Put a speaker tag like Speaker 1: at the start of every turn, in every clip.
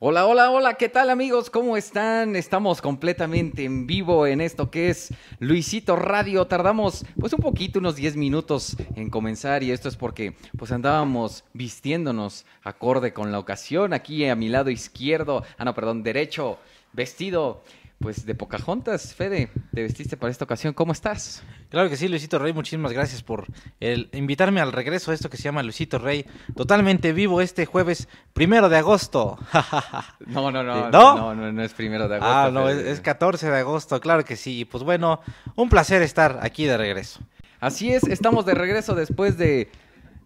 Speaker 1: Hola, hola, hola, ¿qué tal amigos? ¿Cómo están? Estamos completamente en vivo en esto que es Luisito Radio. Tardamos pues un poquito, unos 10 minutos en comenzar y esto es porque pues andábamos vistiéndonos acorde con la ocasión. Aquí a mi lado izquierdo, ah no, perdón, derecho, vestido pues de Pocahontas, Fede, te vestiste para esta ocasión. ¿Cómo estás?
Speaker 2: Claro que sí, Luisito Rey, muchísimas gracias por el invitarme al regreso a esto que se llama Luisito Rey, totalmente vivo este jueves primero de agosto.
Speaker 1: no, no, no,
Speaker 2: ¿No?
Speaker 1: no, no, no es primero de agosto.
Speaker 2: ah, no, es, es 14 de agosto, claro que sí. Y pues bueno, un placer estar aquí de regreso.
Speaker 1: Así es, estamos de regreso después de,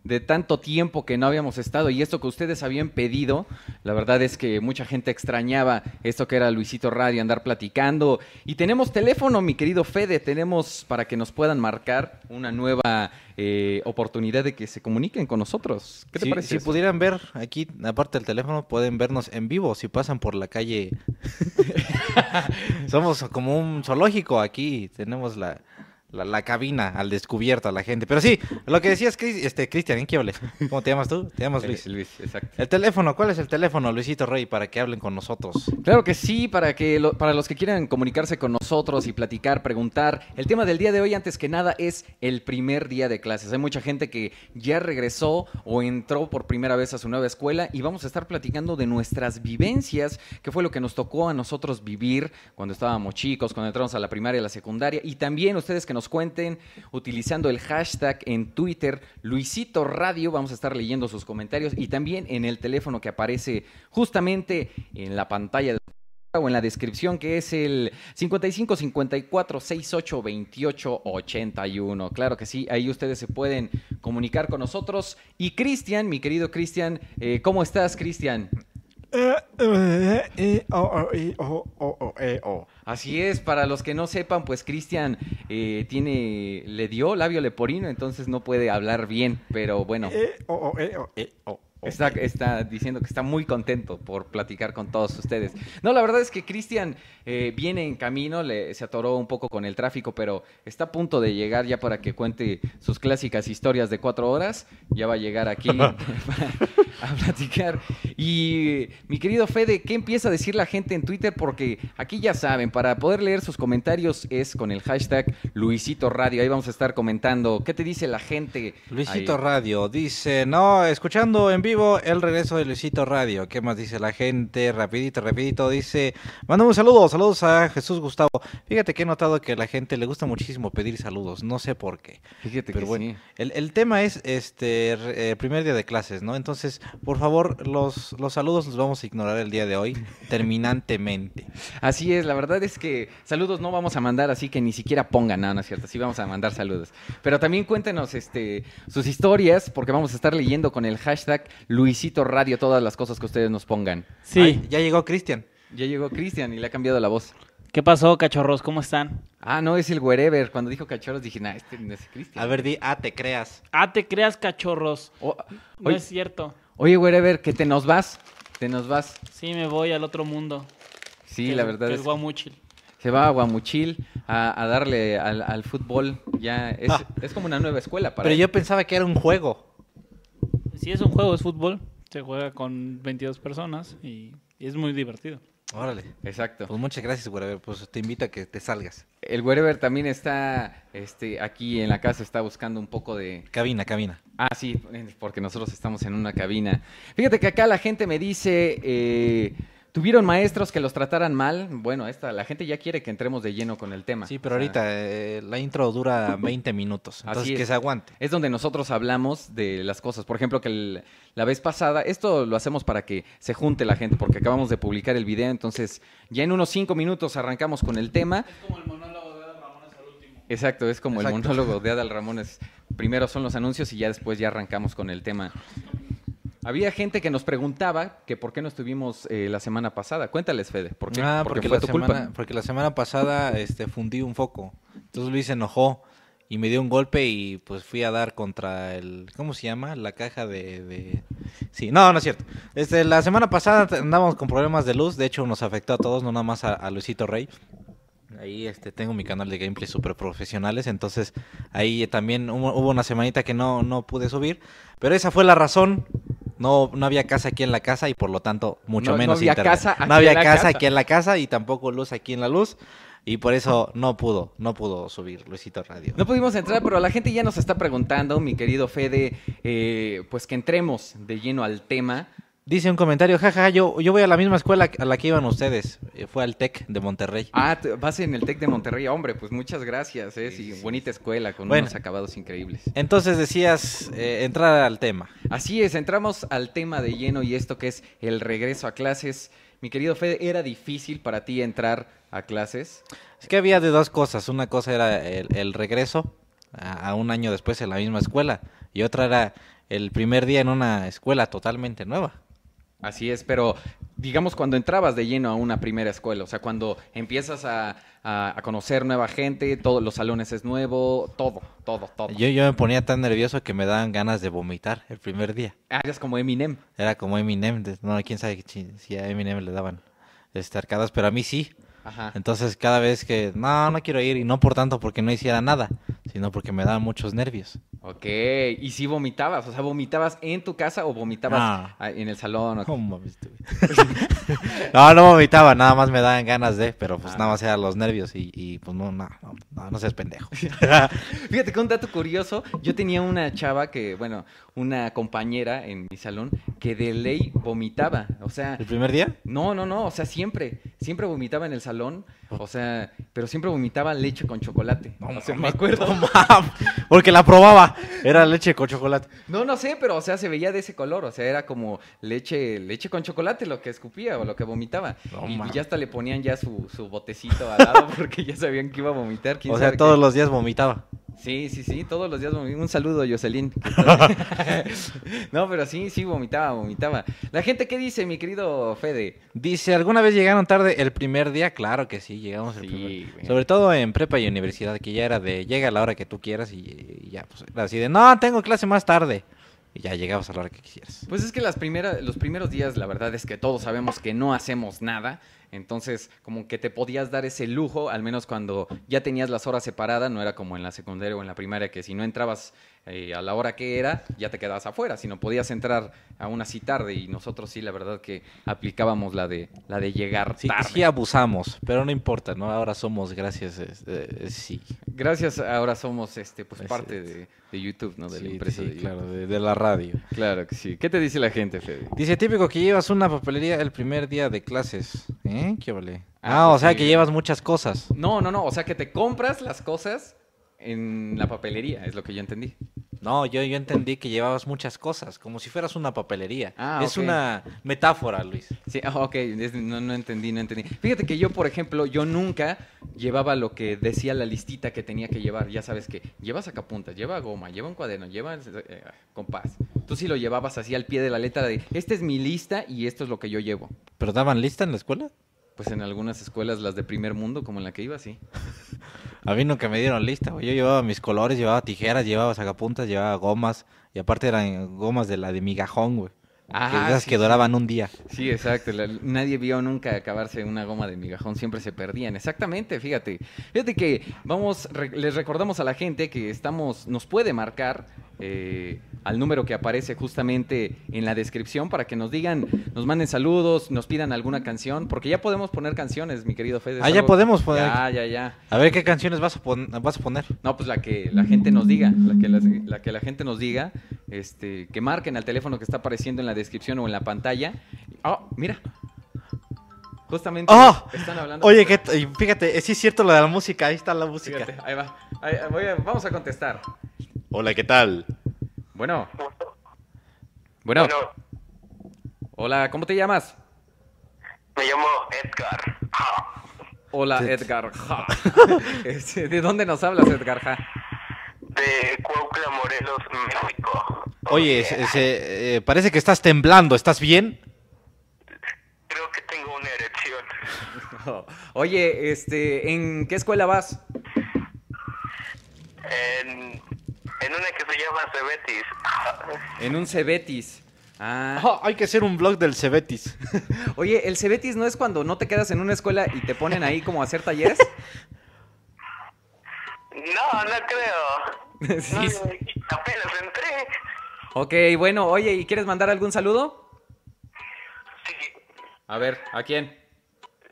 Speaker 1: de tanto tiempo que no habíamos estado y esto que ustedes habían pedido, la verdad es que mucha gente extrañaba esto que era Luisito Radio, andar platicando. Y tenemos teléfono, mi querido Fede, tenemos para que nos puedan marcar una nueva eh, oportunidad de que se comuniquen con nosotros. ¿Qué te
Speaker 2: si,
Speaker 1: parece?
Speaker 2: Si
Speaker 1: eso?
Speaker 2: pudieran ver aquí, aparte del teléfono, pueden vernos en vivo si pasan por la calle. Somos como un zoológico aquí, tenemos la, la, la cabina al descubierto a la gente. Pero sí, lo que decías, Cris- este, Cristian, ¿en qué hables? ¿Cómo te llamas tú? Te llamas
Speaker 1: Eh,
Speaker 2: Luis.
Speaker 1: Luis, exacto.
Speaker 2: El teléfono, ¿cuál es el teléfono, Luisito Rey, para que hablen con nosotros?
Speaker 1: Claro que sí, para, que lo- para los que quieran comunicarse con nosotros y platicar, preguntar. El tema del día de hoy, antes que nada, es el primer día de clases. Hay mucha gente que ya regresó o entró por primera vez a su nueva escuela y vamos a estar platicando de nuestras vivencias, que fue lo que nos tocó a nosotros vivir cuando estábamos chicos, cuando entramos a la primaria y a la secundaria. Y también ustedes que nos cuenten utilizando el hashtag en Twitter, Luisito Radio, vamos a estar leyendo sus comentarios y también en el teléfono que aparece justamente en la pantalla de o en la descripción que es el 55 54 68 28 81. Claro que sí, ahí ustedes se pueden comunicar con nosotros. Y Cristian, mi querido Cristian, eh, ¿cómo estás, Cristian? Así es, para los que no sepan, pues Cristian eh, tiene, le dio labio leporino, entonces no puede hablar bien, pero bueno. Está, está diciendo que está muy contento por platicar con todos ustedes. No, la verdad es que Cristian eh, viene en camino, le- se atoró un poco con el tráfico, pero está a punto de llegar ya para que cuente sus clásicas historias de cuatro horas. Ya va a llegar aquí para, a platicar. Y mi querido Fede, ¿qué empieza a decir la gente en Twitter? Porque aquí ya saben, para poder leer sus comentarios es con el hashtag Luisito Radio. Ahí vamos a estar comentando. ¿Qué te dice la gente?
Speaker 2: Luisito
Speaker 1: ahí?
Speaker 2: Radio dice, no, escuchando en vivo el regreso de Luisito Radio. ¿Qué más dice la gente? Rapidito, rapidito, dice, manda un saludo, saludos a Jesús Gustavo. Fíjate que he notado que a la gente le gusta muchísimo pedir saludos, no sé por qué.
Speaker 1: Fíjate
Speaker 2: Pero
Speaker 1: que
Speaker 2: bueno,
Speaker 1: sí.
Speaker 2: el, el tema es este eh, primer día de clases, ¿no? Entonces, por favor, los, los saludos los vamos a ignorar el día de hoy, terminantemente.
Speaker 1: Así es, la verdad es que saludos no vamos a mandar, así que ni siquiera pongan nada, ¿no es cierto? Sí vamos a mandar saludos. Pero también cuéntenos este, sus historias, porque vamos a estar leyendo con el hashtag Luisito Radio todas las cosas que ustedes nos pongan.
Speaker 3: Sí.
Speaker 2: Ay, ya llegó Cristian.
Speaker 1: Ya llegó Cristian y le ha cambiado la voz.
Speaker 3: ¿Qué pasó, cachorros? ¿Cómo están?
Speaker 1: Ah, no, es el wherever. Cuando dijo cachorros dije, nah, este no es Cristian.
Speaker 2: A ver, di, ah, te creas.
Speaker 3: Ah, te creas, cachorros.
Speaker 1: O-
Speaker 3: No
Speaker 1: oye,
Speaker 3: es cierto.
Speaker 1: oye, wherever, que te nos vas. Te nos vas.
Speaker 3: Sí, me voy al otro mundo.
Speaker 1: Sí,
Speaker 3: que
Speaker 1: la
Speaker 3: es-
Speaker 1: verdad
Speaker 3: que
Speaker 1: es
Speaker 3: es Guamuchil.
Speaker 1: se va a Guamuchil a, a darle al, al fútbol. Ya es,
Speaker 2: Ah.
Speaker 1: es como una nueva escuela para
Speaker 2: Pero
Speaker 1: él.
Speaker 2: yo pensaba que era un juego.
Speaker 3: Si es un juego, es fútbol. Se juega con 22 personas y, y es muy divertido.
Speaker 2: Órale.
Speaker 1: Exacto.
Speaker 2: Pues muchas gracias, güey. Pues te invito a que te salgas.
Speaker 1: El wherever también está este, aquí en la casa, está buscando un poco de...
Speaker 2: Cabina, cabina.
Speaker 1: Ah, sí, porque nosotros estamos en una cabina. Fíjate que acá la gente me dice, eh, ¿tuvieron maestros que los trataran mal? Bueno, esta, la gente ya quiere que entremos de lleno con el tema.
Speaker 2: Sí, pero
Speaker 1: O sea,
Speaker 2: ahorita eh, la intro dura 20 minutos. Entonces
Speaker 1: Así
Speaker 2: que se aguante.
Speaker 1: Es donde nosotros hablamos de las cosas. Por ejemplo, que el- la vez pasada, esto lo hacemos para que se junte la gente, porque acabamos de publicar el video, entonces ya en unos cinco minutos arrancamos con el tema.
Speaker 3: Es como el monólogo de Adal Ramones al último.
Speaker 1: Exacto, es como el monólogo de Adal Ramones. Primero son los anuncios y ya después ya arrancamos con el tema. Había gente que nos preguntaba que por qué no estuvimos eh, la semana pasada. Cuéntales, Fede, ¿por qué?
Speaker 2: Ah,
Speaker 1: porque,
Speaker 2: porque,
Speaker 1: fue
Speaker 2: la
Speaker 1: tu
Speaker 2: semana,
Speaker 1: culpa.
Speaker 2: porque la semana pasada este, fundí un foco. Entonces Luis se enojó y me dio un golpe y pues fui a dar contra el... ¿Cómo se llama? La caja de... de- Sí, no, no es cierto. Este, la semana pasada andábamos con problemas de luz. De hecho, nos afectó a todos, no nada más a, a Luisito Rey. Ahí este, tengo mi canal de gameplay super profesionales. Entonces ahí también hubo, hubo una semanita que no, no pude subir. Pero esa fue la razón. No, no había casa aquí en la casa y por lo tanto mucho
Speaker 1: No- no
Speaker 2: menos
Speaker 1: había
Speaker 2: internet.
Speaker 1: casa aquí
Speaker 2: no había
Speaker 1: en la
Speaker 2: casa
Speaker 1: casa.
Speaker 2: aquí en la casa y tampoco luz aquí en la luz. Y por eso no pudo, no pudo subir Luisito Radio.
Speaker 1: No pudimos entrar, pero la gente ya nos está preguntando, mi querido Fede, eh, pues que entremos de lleno al tema.
Speaker 2: Dice un comentario, jaja, yo, yo voy a la misma escuela a la que iban ustedes. Eh, Fue al TEC de Monterrey.
Speaker 1: Ah, vas en el TEC de Monterrey, hombre, pues muchas gracias, eh, sí, bonita escuela con
Speaker 2: Bueno.
Speaker 1: unos acabados increíbles.
Speaker 2: Entonces decías, eh, entrar al tema.
Speaker 1: Así es, entramos al tema de lleno y esto que es el regreso a clases. Mi querido Fede, ¿era difícil para ti entrar a clases?
Speaker 2: Es que había de dos cosas. Una cosa era el, el regreso a, a un año después en la misma escuela. Y otra era el primer día en una escuela totalmente nueva.
Speaker 1: Así es, pero digamos cuando entrabas de lleno a una primera escuela, o sea, cuando empiezas a, a- a conocer nueva gente, todos los salones es nuevo, todo, todo, todo.
Speaker 2: Yo, yo me ponía tan nervioso que me daban ganas de vomitar el primer día.
Speaker 1: Ah, eres como Eminem.
Speaker 2: Era como Eminem. No, quién sabe si, a Eminem le daban este, arcadas, pero a mí sí.
Speaker 1: Ajá.
Speaker 2: Entonces cada vez que, no, no quiero ir, y no por tanto porque no hiciera nada, sino porque me daban muchos nervios.
Speaker 1: Ok, y si vomitabas, o sea, vomitabas en tu casa o vomitabas
Speaker 2: No.
Speaker 1: en el salón. o-
Speaker 2: tú. no, no vomitaba, nada más me daban ganas de, pero pues
Speaker 1: Ah.
Speaker 2: nada más eran los nervios y, y, pues no, no, no, no, no seas pendejo.
Speaker 1: Fíjate que un dato curioso, yo tenía una chava que, bueno, una compañera en mi salón que de ley vomitaba, o sea,
Speaker 2: ¿El primer día?
Speaker 1: no, no, no, o sea, siempre, siempre vomitaba en el salón, o sea, pero siempre vomitaba leche con chocolate. o sea, me acuerdo.
Speaker 2: No porque la probaba, era leche con chocolate.
Speaker 1: No, no sé, pero o sea, se veía de ese color, o sea, era como leche, leche con chocolate lo que escupía o lo que vomitaba.
Speaker 2: No
Speaker 1: y, ya hasta le ponían ya su, su botecito al lado porque ya sabían que iba a vomitar. quién
Speaker 2: O sea, todos
Speaker 1: qué.
Speaker 2: los días vomitaba.
Speaker 1: Sí, sí, sí, todos los días. Un saludo, Jocelyn. no, pero sí, sí, vomitaba, vomitaba. La gente, ¿qué dice, mi querido Fede?
Speaker 2: Dice, ¿alguna vez llegaron tarde el primer día? Claro que sí, llegamos el
Speaker 1: Sí,
Speaker 2: primer
Speaker 1: güey.
Speaker 2: Sobre todo en prepa y universidad, que ya era de, llega a la hora que tú quieras y, y ya, pues era así de, no, tengo clase más tarde. Y ya llegabas a la hora que quisieras.
Speaker 1: Pues es que las primeras, los primeros días, la verdad es que todos sabemos que no hacemos nada. Entonces, como que te podías dar ese lujo, al menos cuando ya tenías las horas separadas, no era como en la secundaria o en la primaria, que si no entrabas eh, a la hora que era, ya te quedabas afuera, sino podías entrar aún así tarde. Y nosotros sí, la verdad que aplicábamos la de, la de llegar
Speaker 2: Sí,
Speaker 1: tarde.
Speaker 2: sí abusamos, pero no importa, ¿no? Ahora somos, gracias, este, sí.
Speaker 1: Gracias, ahora somos este, pues
Speaker 2: Es
Speaker 1: parte de, de YouTube, ¿no? De la
Speaker 2: Sí,
Speaker 1: empresa
Speaker 2: sí,
Speaker 1: de
Speaker 2: claro, de, de la radio.
Speaker 1: Claro que sí. ¿Qué te dice la gente, Fede?
Speaker 2: Dice, típico que llevas una papelería el primer día de clases. ¿Eh? ¿Qué vale?
Speaker 1: Ah,
Speaker 2: Ah,
Speaker 1: pues
Speaker 2: o sea
Speaker 1: sí.
Speaker 2: que llevas muchas cosas.
Speaker 1: No, no, no. O sea, que te compras las cosas en la papelería, es lo que yo entendí.
Speaker 2: No, yo, yo entendí que llevabas muchas cosas, como si fueras una papelería.
Speaker 1: Ah,
Speaker 2: es una metáfora, Luis.
Speaker 1: Sí, ah, ok, no, no entendí, no entendí. Fíjate que yo, por ejemplo, yo nunca llevaba lo que decía la listita que tenía que llevar. Ya sabes que lleva sacapuntas, lleva goma, lleva un cuaderno, lleva eh, compás. Tú sí lo llevabas así al pie de la letra de, esta es mi lista y esto es lo que yo llevo.
Speaker 2: ¿Pero daban lista en la escuela?
Speaker 1: Pues en algunas escuelas, las de primer mundo, como en la que iba, sí.
Speaker 2: A mí nunca me dieron lista, güey. Yo llevaba mis colores, llevaba tijeras, llevaba sacapuntas, llevaba gomas. Y aparte eran gomas de la de migajón, güey.
Speaker 1: Ah,
Speaker 2: que esas
Speaker 1: sí,
Speaker 2: que duraban un día.
Speaker 1: Sí, exacto. la- nadie vio nunca acabarse una goma de migajón, siempre se perdían. Exactamente, fíjate. Fíjate que vamos, re- les recordamos a la gente que estamos, nos puede marcar eh, al número que aparece justamente en la descripción para que nos digan, nos manden saludos, nos pidan alguna canción, porque ya podemos poner canciones, mi querido Fede.
Speaker 2: Ah, ya podemos poner.
Speaker 1: Ya, ya, ya.
Speaker 2: A ver qué canciones vas a, pon- vas a poner.
Speaker 1: No, pues la que la gente nos diga, la que la, la que la gente nos diga, este, que marquen al teléfono que está apareciendo en la descripción o en la pantalla. Oh, mira. Justamente
Speaker 2: ¡Oh!
Speaker 1: están hablando.
Speaker 2: Oye, que fíjate, eh, sí es cierto lo de la música, ahí está la música.
Speaker 1: Fíjate, ahí va. Ahí voy a- vamos a contestar.
Speaker 2: Hola, ¿qué tal?
Speaker 1: Bueno. Bueno. Hola, ¿cómo te llamas?
Speaker 4: Me llamo Edgar. Ja.
Speaker 1: Hola, Edgar. Ja. Este, ¿De dónde nos hablas, Edgar? Ja?
Speaker 4: De Cuautla, Morelos, México.
Speaker 2: Oye, se- se- eh, parece que estás temblando, ¿estás bien?
Speaker 4: Creo que tengo una erección.
Speaker 1: Oye, este, ¿en qué escuela vas?
Speaker 4: En, en una que se llama Cebetis.
Speaker 1: En un Cebetis. Ah.
Speaker 2: Ah, hay que hacer un blog del Cebetis.
Speaker 1: Oye, ¿el Cebetis no es cuando no te quedas en una escuela y te ponen ahí como a hacer talleres?
Speaker 4: No, no creo.
Speaker 1: Sí.
Speaker 4: No, apenas entré.
Speaker 1: Ok, bueno, oye, ¿y quieres mandar algún saludo?
Speaker 4: Sí,
Speaker 1: A ver, ¿a quién?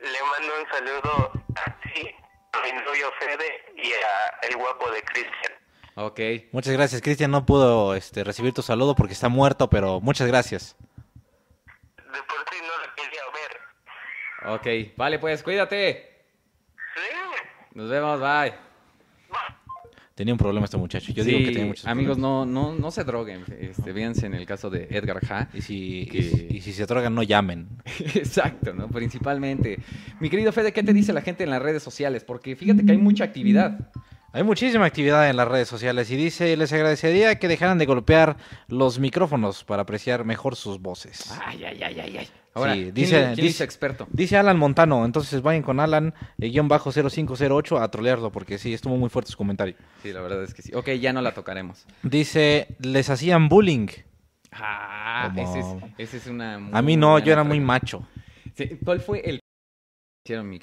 Speaker 4: le mando un saludo a ti, a mi novio Fede y a el guapo de Cristian.
Speaker 1: Ok.
Speaker 2: Muchas gracias, Cristian. No pudo este, recibir tu saludo porque está muerto, pero muchas gracias.
Speaker 4: De por sí no lo quería ver.
Speaker 1: Ok, vale, pues cuídate.
Speaker 4: Sí.
Speaker 1: Nos vemos, bye.
Speaker 2: Tenía un problema este muchacho. Yo
Speaker 1: Sí,
Speaker 2: digo que tenía muchos
Speaker 1: amigos,
Speaker 2: problemas.
Speaker 1: no, no, no se droguen. Este, véanse en el caso de Edgar Ja.
Speaker 2: Y si,
Speaker 1: que-
Speaker 2: y si- y si se drogan, no llamen.
Speaker 1: Exacto, ¿no? Principalmente. Mi querido Fede, ¿qué te dice la gente en las redes sociales? Porque fíjate que hay mucha actividad.
Speaker 2: Hay muchísima actividad en las redes sociales y dice, les agradecería que dejaran de golpear los micrófonos para apreciar mejor sus voces.
Speaker 1: Ay, ay, ay, ay, ay. Ahora,
Speaker 2: Sí,
Speaker 1: ¿quién,
Speaker 2: dice-
Speaker 1: quién
Speaker 2: dice
Speaker 1: experto?
Speaker 2: Dice Alan Montano, entonces vayan con Alan, eh, guion bajo 0508 a trolearlo porque sí, estuvo muy fuerte su comentario.
Speaker 1: Sí, la verdad es que sí. Ok, ya no la tocaremos.
Speaker 2: Dice, les hacían bullying.
Speaker 1: Ah, ese es, ese es una...
Speaker 2: A mí no, yo era muy macho.
Speaker 1: Sí, ¿Cuál fue el... Hicieron mi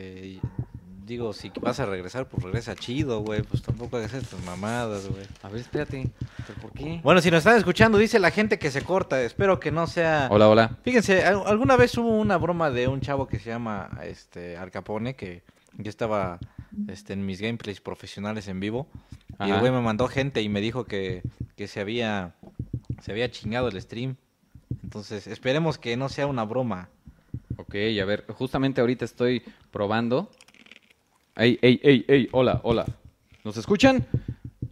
Speaker 2: Eh, digo, si vas a regresar, pues regresa chido, güey. Pues tampoco hagas estas mamadas, güey.
Speaker 1: A ver, espérate. ¿Pero por qué?
Speaker 2: Bueno, si nos están escuchando, dice la gente que se corta. Espero que no sea.
Speaker 1: Hola, hola.
Speaker 2: Fíjense, al- alguna vez hubo una broma de un chavo que se llama este Al Capone, que yo estaba este, en mis gameplays profesionales en vivo. Y el güey me mandó gente y me dijo que, que se había se había chingado el stream. Entonces, esperemos que no sea una broma.
Speaker 1: Ok, a ver, justamente ahorita estoy probando. Ey, ey, ey, ey, hola, hola. ¿Nos escuchan?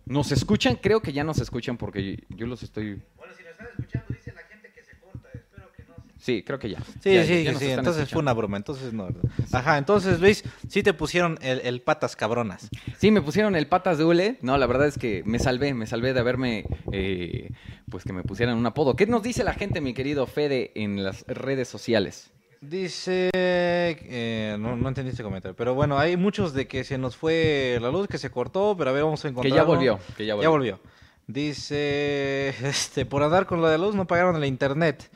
Speaker 1: ¿Nos escuchan? Creo que ya nos escuchan porque yo los estoy...
Speaker 2: Bueno, si nos están escuchando, dice la gente que se corta. Espero que no
Speaker 1: Sí, creo que ya.
Speaker 2: Sí,
Speaker 1: Ya,
Speaker 2: sí,
Speaker 1: ya
Speaker 2: sí. Entonces fue una broma. Entonces no. Ajá, entonces Luis, sí te pusieron el, el patas cabronas.
Speaker 1: Sí, me pusieron el patas de hule. No, la verdad es que me salvé, me salvé de haberme, eh, pues que me pusieran un apodo. ¿Qué nos dice la gente, mi querido Fede, en las redes sociales?
Speaker 2: Dice, eh, no, no entendí este comentario, pero bueno, hay muchos de que se nos fue la luz, que se cortó, pero a ver, vamos a encontrar.
Speaker 1: Que ya volvió, que ya volvió.
Speaker 2: Ya volvió. Dice, este, por andar con lo de luz no pagaron el internet.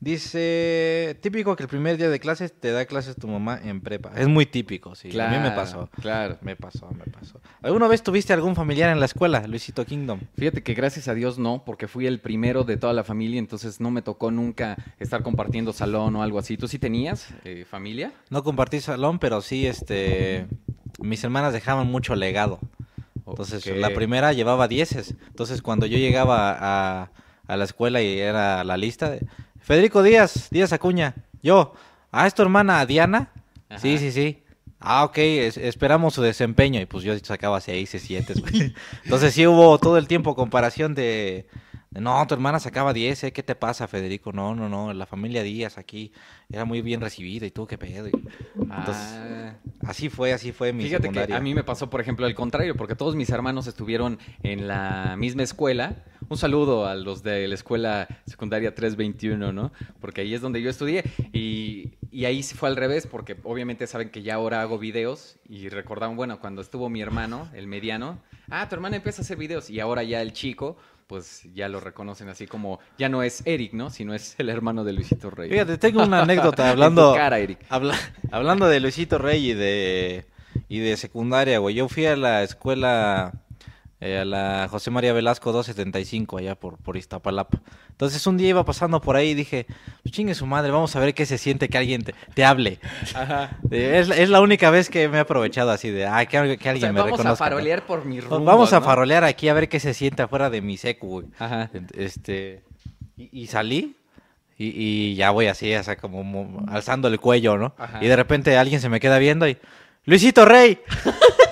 Speaker 2: Dice, típico que el primer día de clases te da clases tu mamá en prepa. Es muy típico, sí. a mí me
Speaker 1: Claro,
Speaker 2: pasó.
Speaker 1: Claro.
Speaker 2: Me pasó, me pasó. ¿Alguna vez tuviste algún familiar en la escuela, Luisito Kingdom?
Speaker 1: Fíjate que gracias a Dios no, porque fui el primero de toda la familia, entonces no me tocó nunca estar compartiendo salón o algo así. ¿Tú sí tenías eh, familia?
Speaker 2: No compartí salón, pero sí, este, mis hermanas dejaban mucho legado. Entonces, la primera llevaba dieces. Entonces, cuando yo llegaba a, a la escuela y era la lista, Federico Díaz, Díaz Acuña, yo, ¿ah, es tu hermana Diana?
Speaker 1: Ajá.
Speaker 2: Sí, sí, sí. Ah, ok, es- esperamos su desempeño. Y pues yo sacaba seis, siete. güey. Entonces sí hubo todo el tiempo comparación de, de, no, tu hermana sacaba 10, ¿eh? ¿qué te pasa, Federico? No, no, no, la familia Díaz aquí era muy bien recibida y tú qué pedo. Entonces,
Speaker 1: Ah.
Speaker 2: así fue, así fue mi
Speaker 1: Fíjate
Speaker 2: secundaria.
Speaker 1: que a mí me pasó, por ejemplo, al contrario, porque todos mis hermanos estuvieron en la misma escuela. Un saludo a los de la escuela secundaria 321, ¿no? Porque ahí es donde yo estudié. Y, y ahí sí fue al revés, porque obviamente saben que ya ahora hago videos. Y recordaban, bueno, cuando estuvo mi hermano, el mediano, ah, tu hermana empieza a hacer videos. Y ahora ya el chico, pues ya lo reconocen así como, ya no es Eric, ¿no? Sino es el hermano de Luisito Rey.
Speaker 2: Fíjate, tengo una anécdota hablando,
Speaker 1: cara, Eric.
Speaker 2: habla- hablando de Luisito Rey y de, y de secundaria, güey. Yo fui a la escuela, eh, a la José María Velasco 275, allá por, por Iztapalapa. Entonces un día iba pasando por ahí y dije, "Pues chingue su madre, vamos a ver qué se siente que alguien te, te hable.
Speaker 1: Ajá.
Speaker 2: Eh, Es, la- es la única vez que me he aprovechado así de, ay, que, que
Speaker 1: O
Speaker 2: alguien
Speaker 1: sea,
Speaker 2: me
Speaker 1: vamos a farolear por mi rumbo.
Speaker 2: Vamos a
Speaker 1: ¿no?
Speaker 2: farolear aquí a ver qué se siente afuera de mi secu, güey.
Speaker 1: Ajá.
Speaker 2: Este, y, y salí y, y ya voy así, o sea, como mo- alzando el cuello, ¿no?
Speaker 1: Ajá.
Speaker 2: Y de repente alguien se me queda viendo y, Luisito Rey.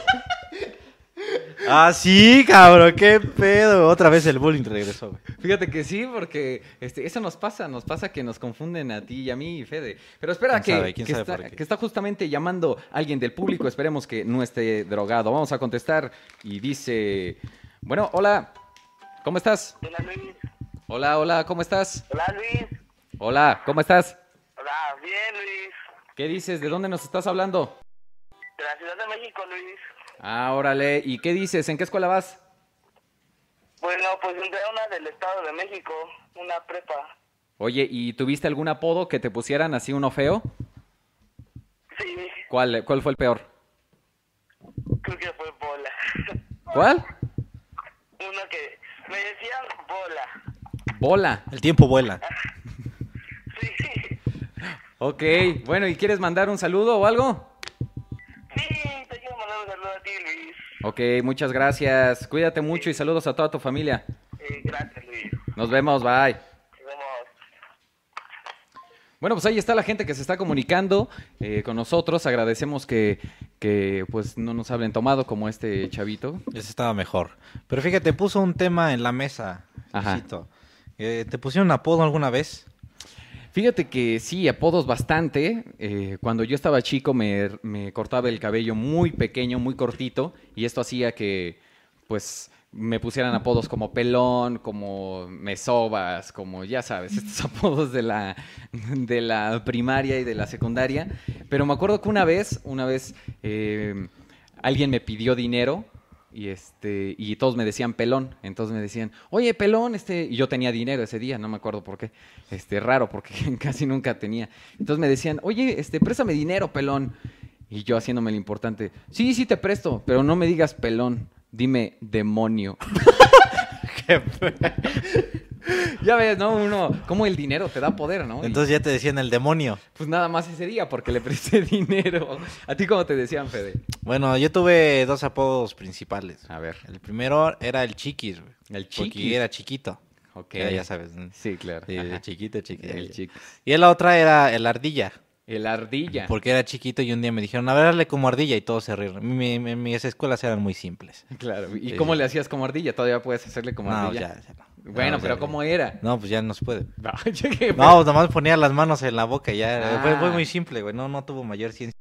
Speaker 2: ah, sí, cabrón, qué pedo. Otra vez el bullying regresó, güey.
Speaker 1: Fíjate que sí, porque este, eso nos pasa, nos pasa que nos confunden a ti y a mí, Fede. Pero espera,
Speaker 2: ¿Quién
Speaker 1: que,
Speaker 2: sabe? ¿Quién
Speaker 1: que
Speaker 2: sabe
Speaker 1: está,
Speaker 2: por qué?
Speaker 1: que está justamente llamando alguien del público. Esperemos que no esté drogado. Vamos a contestar y dice, bueno, hola, ¿cómo estás?
Speaker 4: Hola Luis.
Speaker 1: Hola, hola, ¿cómo estás?
Speaker 4: Hola Luis.
Speaker 1: Hola, ¿cómo estás?
Speaker 4: Hola, bien Luis.
Speaker 1: ¿Qué dices? ¿De dónde nos estás hablando?
Speaker 4: De la Ciudad de México, Luis.
Speaker 1: Ah, órale, ¿y qué dices? ¿En qué escuela vas?
Speaker 4: Bueno, pues entré a una del Estado de México, una prepa.
Speaker 1: Oye, ¿y tuviste algún apodo que te pusieran así uno feo?
Speaker 4: Sí,
Speaker 1: ¿Cuál, cuál fue el peor?
Speaker 4: creo que fue bola.
Speaker 1: ¿Cuál?
Speaker 4: Uno que me decían bola.
Speaker 1: Bola.
Speaker 2: El tiempo vuela.
Speaker 4: Sí,
Speaker 1: Ok, bueno, ¿y quieres mandar un saludo o algo? Ok, muchas gracias. Cuídate mucho y saludos a toda tu familia.
Speaker 4: Eh, gracias, Luis.
Speaker 1: Nos vemos, bye.
Speaker 4: Nos vemos.
Speaker 1: Bueno, pues ahí está la gente que se está comunicando eh, con nosotros. Agradecemos que, que pues no nos hablen tomado como este chavito.
Speaker 2: Ese estaba mejor. Pero fíjate, puso un tema en la mesa,
Speaker 1: Ajá.
Speaker 2: Eh, ¿Te pusieron apodo alguna vez?
Speaker 1: Fíjate que sí, apodos bastante. Eh, cuando yo estaba chico me, me cortaba el cabello muy pequeño, muy cortito, y esto hacía que, pues, me pusieran apodos como pelón, como mesobas, como ya sabes, estos apodos de la, de la primaria y de la secundaria. Pero me acuerdo que una vez, una vez, eh, alguien me pidió dinero y este y todos me decían pelón entonces me decían oye pelón este y yo tenía dinero ese día no me acuerdo por qué este raro porque casi nunca tenía entonces me decían oye este préstame dinero pelón Y yo haciéndome el importante. Sí, sí te presto, pero no me digas pelón. Dime demonio. ya ves, ¿no? Uno, como el dinero te da poder, ¿no? Y,
Speaker 2: Entonces ya te decían el demonio.
Speaker 1: pues nada más ese día porque le presté dinero. ¿A ti cómo te decían, Fede?
Speaker 2: Bueno, yo tuve dos apodos principales.
Speaker 1: A ver.
Speaker 2: El primero era el chiquis, güey.
Speaker 1: El
Speaker 2: Porque
Speaker 1: chiquis.
Speaker 2: era chiquito.
Speaker 1: Ok.
Speaker 2: Ya, ya sabes. ¿no?
Speaker 1: Sí, claro.
Speaker 2: Sí, chiquito, chiquito.
Speaker 1: El chiquis.
Speaker 2: Y la otra era el ardilla.
Speaker 1: El ardilla.
Speaker 2: Porque era chiquito y un día me dijeron, a ver, hazle como ardilla y todos se rieron. Mi- mi- mis escuelas eran muy simples.
Speaker 1: Claro. ¿Y
Speaker 2: Sí,
Speaker 1: cómo le hacías como ardilla? Todavía puedes hacerle como
Speaker 2: no,
Speaker 1: ardilla.
Speaker 2: ya, ya no.
Speaker 1: Bueno,
Speaker 2: No,
Speaker 1: pero
Speaker 2: ya-
Speaker 1: ¿cómo era?
Speaker 2: No, pues ya no se puede.
Speaker 1: No, que-
Speaker 2: No, nomás ponía las manos en la boca y ya. Fue, fue
Speaker 1: Ah.
Speaker 2: muy simple, güey. No, no tuvo mayor ciencia.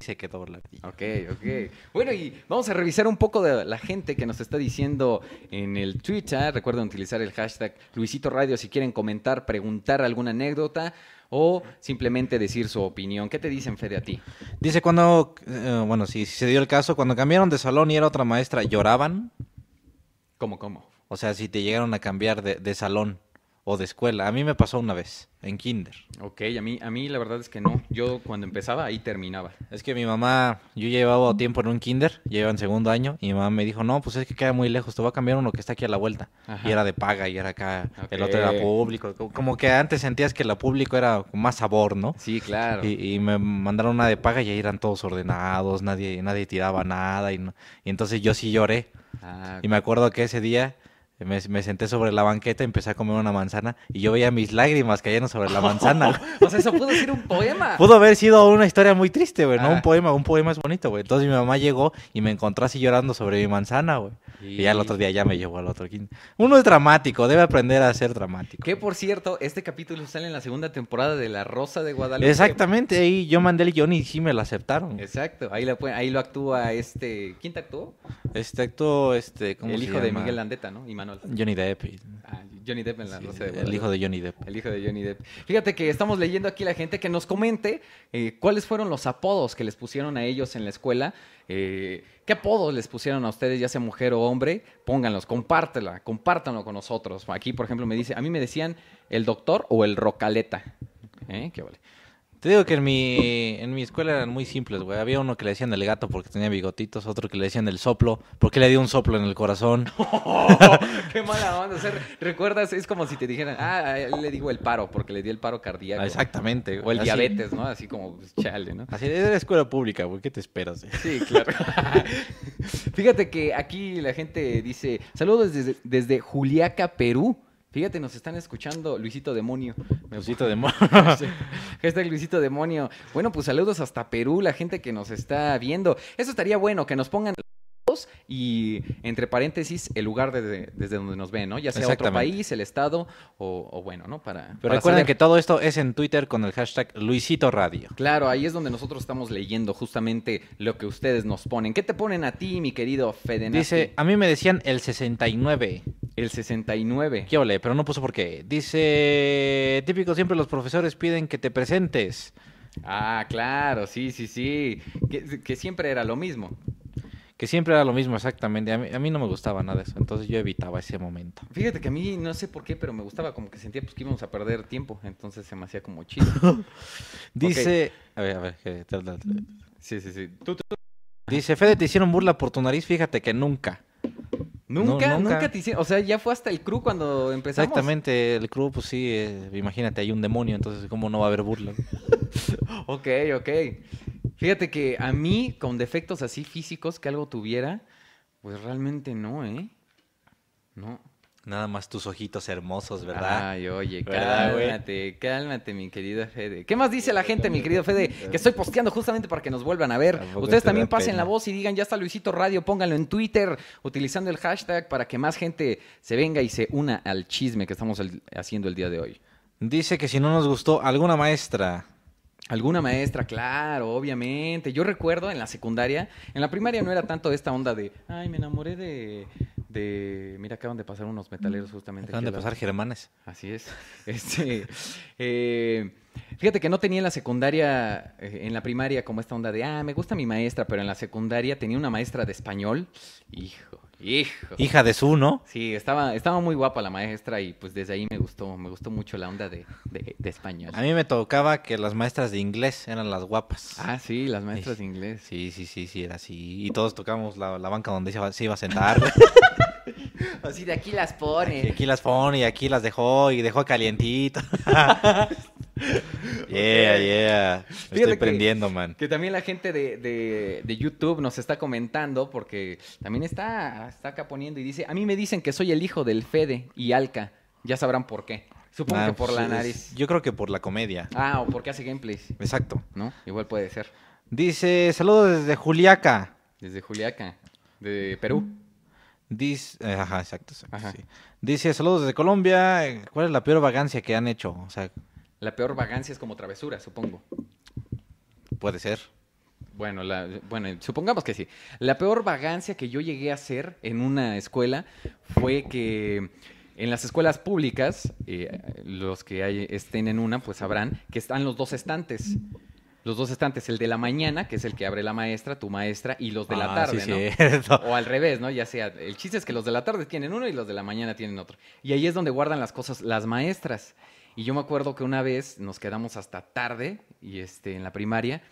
Speaker 2: Y se quedó la ardilla.
Speaker 1: Ok, ok. Bueno, y vamos a revisar un poco de la gente que nos está diciendo en el Twitter. Recuerden utilizar el hashtag Luisito Radio si quieren comentar, preguntar alguna anécdota o simplemente decir su opinión. ¿Qué te dicen, Fede, a ti?
Speaker 2: Dice cuando, eh, bueno, si se dio el caso, cuando cambiaron de salón y era otra maestra, ¿lloraban?
Speaker 1: ¿Cómo, cómo?
Speaker 2: O sea, si te llegaron a cambiar de, de salón o de escuela. A mí me pasó una vez, en kinder.
Speaker 1: Ok, a mí, a mí la verdad es que no. Yo cuando empezaba, ahí terminaba.
Speaker 2: Es que mi mamá, yo llevaba tiempo en un kinder, ya iba en segundo año, y mi mamá me dijo, no, pues es que queda muy lejos, te voy a cambiar uno que está aquí a la vuelta.
Speaker 1: Ajá.
Speaker 2: Y era de paga, y era acá, el otro era público. Co- Como que antes sentías que la público era más sabor, ¿no?
Speaker 1: Sí, claro.
Speaker 2: Y, y me mandaron una de paga y ahí eran todos ordenados, nadie, nadie tiraba nada, y, no- y entonces yo sí lloré.
Speaker 1: Ah,
Speaker 2: Y me acuerdo que ese día me, me senté sobre la banqueta, empecé a comer una manzana y yo veía mis lágrimas cayendo sobre la manzana.
Speaker 1: o sea, eso pudo ser un poema.
Speaker 2: Pudo haber sido una historia muy triste, güey, no
Speaker 1: Ah.
Speaker 2: un poema, un poema es bonito, güey. Entonces mi mamá llegó y me encontró así llorando sobre mi manzana, güey. Y ya el otro día ya me llevó al otro kinder. Uno es dramático, debe aprender a ser dramático.
Speaker 1: Que por cierto, este capítulo sale en la segunda temporada de La Rosa de Guadalupe.
Speaker 2: Exactamente, ahí yo mandé el guion y sí me lo aceptaron.
Speaker 1: Exacto, ahí lo, pueden- ahí lo actúa este... ¿Quién te actuó?
Speaker 2: Este acto, este, ¿cómo
Speaker 1: El
Speaker 2: se
Speaker 1: hijo de? Miguel Landeta, ¿no? Y Manuel.
Speaker 2: Johnny Depp. y-
Speaker 1: Ah, Johnny Depp en La
Speaker 2: sí,
Speaker 1: Rosa de
Speaker 2: el
Speaker 1: Guadalupe.
Speaker 2: hijo de Johnny Depp.
Speaker 1: El hijo de Johnny Depp. Fíjate que estamos leyendo aquí la gente que nos comente eh, cuáles fueron los apodos que les pusieron a ellos en la escuela. Eh, ¿Qué apodos les pusieron a ustedes, ya sea mujer o hombre? Pónganlos, compártela, compártanlo con nosotros. Aquí, por ejemplo, me dice, a mí me decían el doctor o el rocaleta. ¿Eh? ¿Qué vale?
Speaker 2: Te digo que en mi, en mi escuela eran muy simples, güey. Había uno que le decían el gato porque tenía bigotitos, otro que le decían el soplo porque le dio un soplo en el corazón.
Speaker 1: ¡Qué mala onda! O sea, ¿recuerdas? Es como si te dijeran, ah, él le digo el paro porque le dio el paro cardíaco.
Speaker 2: Exactamente.
Speaker 1: O el
Speaker 2: así-
Speaker 1: diabetes, ¿no? Así como, pues, chale, ¿no?
Speaker 2: Así, es de la escuela pública, güey. ¿Qué te esperas?
Speaker 1: Sí, claro. Fíjate que aquí la gente dice, saludos desde, desde Juliaca, Perú. Fíjate, nos están escuchando Luisito Demonio. Me
Speaker 2: Luisito de Mo-
Speaker 1: Sí. Hashtag Luisito Demonio. Bueno, pues saludos hasta Perú, la gente que nos está viendo. Eso estaría bueno, que nos pongan y entre paréntesis el lugar desde, desde donde nos ven, ¿no? Ya sea otro país, el estado o, o bueno, ¿no? Para,
Speaker 2: Pero
Speaker 1: para
Speaker 2: recuerden
Speaker 1: saber.
Speaker 2: que todo esto es en Twitter con el hashtag Luisito Radio.
Speaker 1: Claro, ahí es donde nosotros estamos leyendo justamente lo que ustedes nos ponen. ¿Qué te ponen a ti, mi querido Fede
Speaker 2: Dice, a mí me decían el 69.
Speaker 1: el 69.
Speaker 2: ¿Qué ole? Pero no puso por qué. Dice, típico, siempre los profesores piden que te presentes.
Speaker 1: Ah, claro, sí, sí, sí. Que, que siempre era lo mismo.
Speaker 2: Que siempre era lo mismo exactamente. A mí, a mí no me gustaba nada de eso. Entonces yo evitaba ese momento.
Speaker 1: Fíjate que a mí no sé por qué, pero me gustaba como que sentía pues que íbamos a perder tiempo, entonces se me hacía como chido.
Speaker 2: Dice, a ver, a ver, que-.
Speaker 1: Sí, sí, sí. ¿Tú, tú-
Speaker 2: dice, Fede, te hicieron burla por tu nariz, fíjate que nunca.
Speaker 1: nunca,
Speaker 2: No, nunca.
Speaker 1: nunca te hicieron, o sea, ya fue hasta el crew cuando empezamos.
Speaker 2: Exactamente, el crew, pues sí, eh, imagínate, hay un demonio, entonces cómo no va a haber burla.
Speaker 1: Ok, ok. Fíjate que a mí, con defectos así físicos que algo tuviera, pues realmente no, ¿eh? No.
Speaker 2: Nada más tus ojitos hermosos, ¿verdad?
Speaker 1: Ay, oye, cálmate, cálmate, mi querido Fede. ¿Qué más dice la gente, mi querido Fede? Que estoy posteando justamente para que nos vuelvan a ver.
Speaker 2: Tampoco
Speaker 1: Ustedes también pasen
Speaker 2: pena.
Speaker 1: la voz y digan, ya está Luisito Radio, pónganlo en Twitter, utilizando el hashtag para que más gente se venga y se una al chisme que estamos haciendo el día de hoy.
Speaker 2: Dice que si no nos gustó alguna maestra,
Speaker 1: Alguna maestra, claro, obviamente. Yo recuerdo en la secundaria, en la primaria no era tanto esta onda de, ay, me enamoré de, de... Mira, acaban de pasar unos metaleros justamente.
Speaker 2: acaban de pasar germanes.
Speaker 1: Así es. Este, eh, fíjate que no tenía en la secundaria, eh, en la primaria, como esta onda de, ah, me gusta mi maestra, pero en la secundaria tenía una maestra de español. Hijo, Hijo.
Speaker 2: Hija de su, ¿no?
Speaker 1: Sí, estaba, estaba muy guapa la maestra y pues desde ahí me gustó, me gustó mucho la onda de, de, de español.
Speaker 2: A mí me tocaba que las maestras de inglés eran las guapas.
Speaker 1: Ah, sí, las maestras de inglés.
Speaker 2: Sí, sí, sí, sí, era así. Y todos tocamos la, la banca donde se iba, se iba a sentar.
Speaker 1: Así de aquí las pone.
Speaker 2: aquí las pone y aquí las dejó y dejó calientito. yeah, yeah. Me estoy
Speaker 1: que-
Speaker 2: prendiendo, man.
Speaker 1: Que también la gente de, de- de YouTube nos está comentando porque también está, está acá poniendo y dice, a mí me dicen que soy el hijo del Fede y Alca. Ya sabrán por qué. Supongo
Speaker 2: Ah,
Speaker 1: que por
Speaker 2: pues,
Speaker 1: la
Speaker 2: es-
Speaker 1: nariz.
Speaker 2: Yo creo que por la comedia.
Speaker 1: Ah, o porque hace gameplays,
Speaker 2: Exacto.
Speaker 1: ¿no? Igual puede ser.
Speaker 2: Dice, saludos desde Juliaca.
Speaker 1: Desde Juliaca, de Perú.
Speaker 2: Dice, eh, ajá, exacto, exacto,
Speaker 1: Ajá.
Speaker 2: sí. Dice, saludos desde Colombia. eh, ¿Cuál es la peor vagancia que han hecho? O sea,
Speaker 1: La peor vagancia es como travesura, supongo.
Speaker 2: puede ser.
Speaker 1: Bueno, la, bueno, supongamos que sí. La peor vagancia que yo llegué a hacer en una escuela fue que en las escuelas públicas, eh, los que hay- estén en una, pues sabrán que están los dos estantes. Los dos estantes, el de la mañana, que es el que abre la maestra, tu maestra, y los de la
Speaker 2: Ah,
Speaker 1: tarde,
Speaker 2: sí,
Speaker 1: ¿no? O al revés, ¿no? Ya sea, el chiste es que los de la tarde tienen uno y los de la mañana tienen otro. Y ahí es donde guardan las cosas las maestras. Y yo me acuerdo que una vez nos quedamos hasta tarde y este en la primaria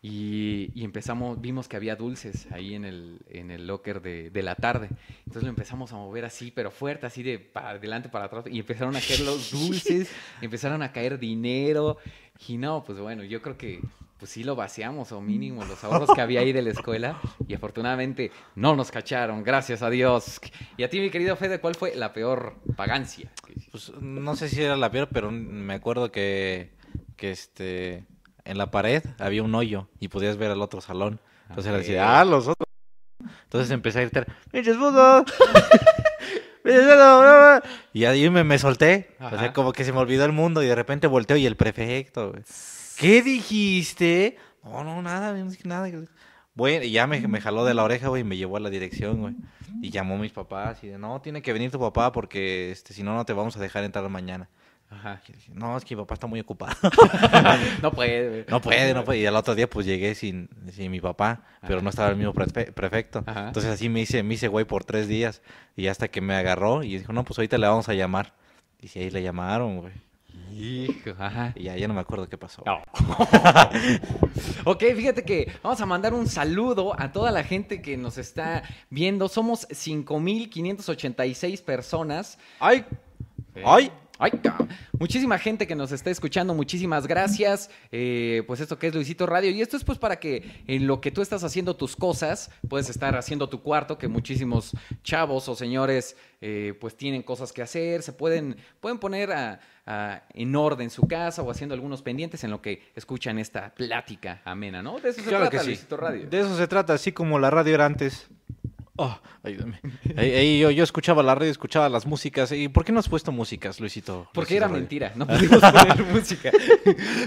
Speaker 1: y, y empezamos, vimos que había dulces ahí en el, en el locker de, de la tarde. Entonces lo empezamos a mover así, pero fuerte, así de para adelante, para atrás. Y empezaron a caer los dulces, empezaron a caer dinero. Y no, pues bueno, yo creo que pues sí lo vaciamos o mínimo los ahorros que había ahí de la escuela. Y afortunadamente no nos cacharon, gracias a Dios. Y a ti, mi querido Fede, ¿cuál fue la peor pagancia?
Speaker 2: Pues no sé si era la peor, pero me acuerdo que, que este en la pared había un hoyo y podías ver al otro salón. Entonces era
Speaker 1: Ok.
Speaker 2: decir, ah, los otros. Entonces empecé a gritar, ¡Pinches putos! Y ahí me, me solté. O sea, como que se me olvidó el mundo y de repente volteo y el prefecto. güey. ¿Qué dijiste? No, no, nada, no dije nada. Bueno, y ya me, me jaló de la oreja, güey, y me llevó a la dirección, güey. Y llamó a mis papás y de, no, tiene que venir tu papá porque este, si no, no te vamos a dejar entrar mañana.
Speaker 1: Ajá.
Speaker 2: Dije, no, es que mi papá está muy ocupado.
Speaker 1: No puede.
Speaker 2: no puede, no puede. Y al otro día, pues llegué sin, sin mi papá, pero no estaba el mismo prefe- prefecto.
Speaker 1: Ajá.
Speaker 2: Entonces así me hice, me hice güey por tres días. Y hasta que me agarró y dijo, no, pues ahorita le vamos a llamar. Y sí, ahí le llamaron, güey.
Speaker 1: Hijo, ajá.
Speaker 2: Y ya, ya no me acuerdo qué pasó.
Speaker 1: No. ok, fíjate que vamos a mandar un saludo a toda la gente que nos está viendo. Somos 5.586 personas.
Speaker 2: ¡Ay!
Speaker 1: Sí.
Speaker 2: ¡Ay!
Speaker 1: Ay, muchísima gente que nos está escuchando, muchísimas gracias. Eh, pues esto que es Luisito Radio. Y esto es pues para que en lo que tú estás haciendo tus cosas, puedes estar haciendo tu cuarto, que muchísimos chavos o señores eh, pues tienen cosas que hacer, se pueden, pueden poner a- a- en orden su casa o haciendo algunos pendientes en lo que escuchan esta plática amena, ¿no? De eso se
Speaker 2: Claro
Speaker 1: trata
Speaker 2: que sí.
Speaker 1: Luisito Radio.
Speaker 2: De eso se trata, así como la radio era antes. Oh, ayúdame. Ahí, ahí yo, yo escuchaba la radio, escuchaba las músicas. ¿Y por qué no has puesto músicas, Luisito?
Speaker 1: Porque
Speaker 2: Luisito
Speaker 1: era
Speaker 2: Radio?
Speaker 1: mentira, no pudimos poner música.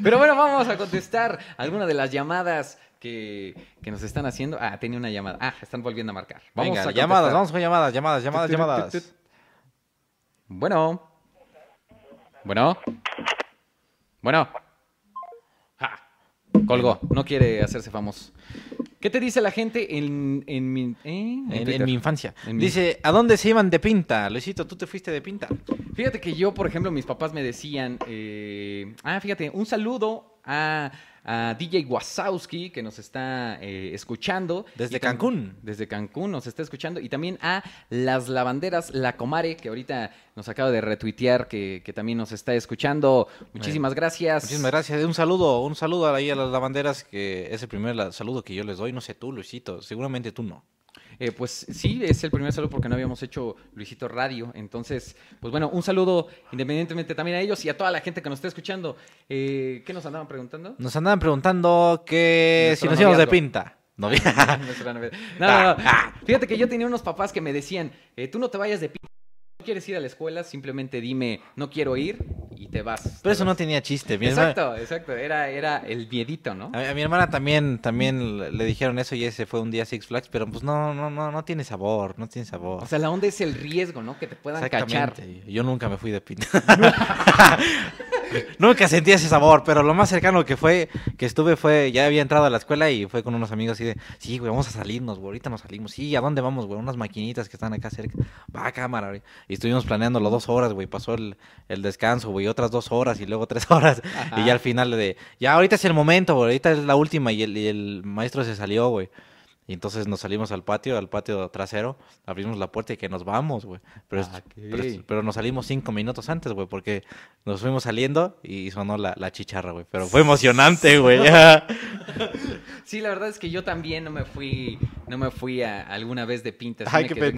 Speaker 1: Pero bueno, vamos a contestar alguna de las llamadas que, que nos están haciendo. Ah, tenía una llamada. Ah, están volviendo a marcar. Vamos
Speaker 2: Venga,
Speaker 1: a
Speaker 2: llamadas,
Speaker 1: contestar.
Speaker 2: vamos con llamadas, llamadas, llamadas.
Speaker 1: Bueno. Bueno. Bueno. Ja. Colgó, no quiere hacerse famoso. ¿Qué te dice la gente en, en mi, eh? En
Speaker 2: En, en
Speaker 1: Twitter?
Speaker 2: mi infancia.
Speaker 1: Mi-
Speaker 2: Dice, ¿a dónde se iban de pinta? Luisito, ¿tú te fuiste de pinta?
Speaker 1: Fíjate que yo, por ejemplo, mis papás me decían, eh, ah, fíjate, un saludo a, a DJ Wasowski que nos está eh, escuchando.
Speaker 2: Desde Cancún.
Speaker 1: Desde Cancún nos está escuchando. Y también a Las Lavanderas La Comare, que ahorita nos acaba de retuitear, que, que también nos está escuchando. Muchísimas gracias.
Speaker 2: Muchísimas gracias. Un saludo, un saludo ahí a las lavanderas, que es el primer saludo que yo les doy. No sé tú, Luisito, seguramente tú no.
Speaker 1: Eh, pues sí, es el primer saludo porque no habíamos hecho Luisito Radio. Entonces, pues bueno, un saludo independientemente también a ellos y a toda la gente que nos está escuchando. Eh, ¿Qué nos andaban preguntando?
Speaker 2: Nos andaban preguntando que
Speaker 1: Nuestro
Speaker 2: si nos íbamos de pinta.
Speaker 1: Navidad. No, no, no. Fíjate que yo tenía unos papás que me decían, eh, tú no te vayas de p... Quieres ir a la escuela, simplemente dime, no quiero ir y te vas.
Speaker 2: Pero eso no tenía chiste. Mi hermana-
Speaker 1: Exacto, exacto. Era, era el miedito, ¿no?
Speaker 2: a, a mi hermana también, también le- dijeron eso y ese fue un día Six Flags, pero pues no, no, no, no tiene sabor, no tiene sabor.
Speaker 1: O sea, la onda es el riesgo, ¿no? Que te puedan cachar.
Speaker 2: Yo nunca me fui de pinta. Nunca sentí ese sabor, pero lo más cercano que fue, que estuve fue, ya había entrado a la escuela y fue con unos amigos así de, sí, güey, vamos a salirnos, güey, ahorita nos salimos. Sí, ¿a dónde vamos, güey? Unas maquinitas que están acá cerca. Va, cámara, güey. Y estuvimos planeándolo dos horas, güey. Pasó el, el descanso, güey, otras dos horas y luego tres horas. Y ya al final de, ya ahorita es el momento, güey, ahorita es la última y el, y el maestro se salió, güey. Y entonces nos salimos al patio, al patio trasero, abrimos la puerta y que nos vamos, güey. Pero,
Speaker 1: Ah,
Speaker 2: pero, nos salimos cinco minutos antes, güey, porque nos fuimos saliendo y sonó la, la chicharra, güey. Pero fue emocionante, güey.
Speaker 1: Sí, la verdad es que yo también no me fui, no me fui a, alguna vez de pinta. sí
Speaker 2: Ay,
Speaker 1: me
Speaker 2: qué
Speaker 1: quedé,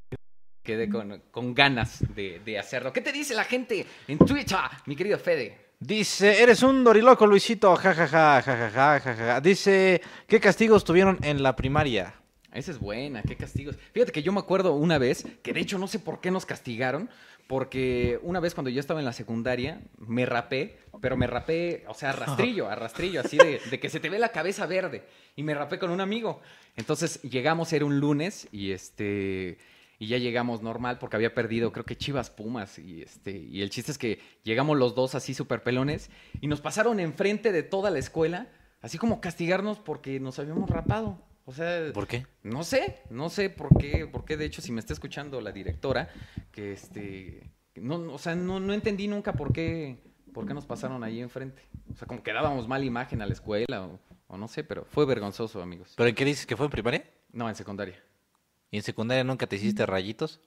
Speaker 1: quedé con, con ganas de, de hacerlo. ¿Qué te dice la gente en Twitter, mi querido Fede?
Speaker 2: Dice, eres un doriloco, Luisito. Ja, ja, ja, ja, ja, ja, ja, ja. Dice, ¿qué castigos tuvieron en la primaria?
Speaker 1: Esa es buena, qué castigos. Fíjate que yo me acuerdo una vez, que de hecho no sé por qué nos castigaron, porque una vez cuando yo estaba en la secundaria, me rapé, pero me rapé, o sea, a rastrillo, a rastrillo, así de, que se te ve la cabeza verde. Y me rapé con un amigo. Entonces llegamos, era un lunes, y este. Y ya llegamos normal porque había perdido, creo que Chivas Pumas. Y este. Y el chiste es que llegamos los dos así súper pelones. Y nos pasaron enfrente de toda la escuela, así como castigarnos porque nos habíamos rapado. O sea.
Speaker 2: ¿Por qué?
Speaker 1: No sé, no sé por qué, por qué de hecho si me está escuchando la directora, que este, no, o sea, no, no entendí nunca por qué, por qué nos pasaron ahí enfrente. O sea, como que dábamos mala imagen a la escuela o, o no sé, pero fue vergonzoso, amigos.
Speaker 2: ¿Pero en qué dices que fue en primaria?
Speaker 1: No, en secundaria.
Speaker 2: ¿Y en secundaria nunca te hiciste rayitos?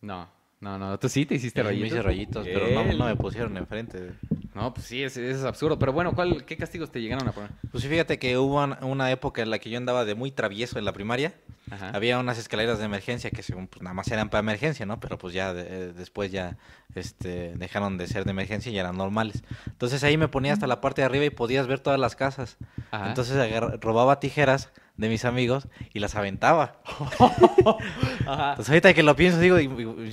Speaker 1: No, no, no, tú sí te hiciste
Speaker 2: Sí,
Speaker 1: rayitos.
Speaker 2: Me hice rayitos, pero no me pusieron enfrente.
Speaker 1: No, pues sí, es, es absurdo. Pero bueno, ¿cuál, ¿qué castigos te llegaron a poner?
Speaker 2: Pues sí, fíjate que hubo un- una época en la que yo andaba de muy travieso en la primaria.
Speaker 1: Ajá.
Speaker 2: Había unas escaleras de emergencia que según pues nada más eran para emergencia, ¿no? Pero pues ya de- eh, después ya este dejaron de ser de emergencia y eran normales. Entonces ahí me ponía hasta la parte de arriba y podías ver todas las casas.
Speaker 1: Ajá.
Speaker 2: Entonces robaba tijeras de mis amigos y las aventaba.
Speaker 1: Ajá.
Speaker 2: Entonces ahorita que lo pienso digo,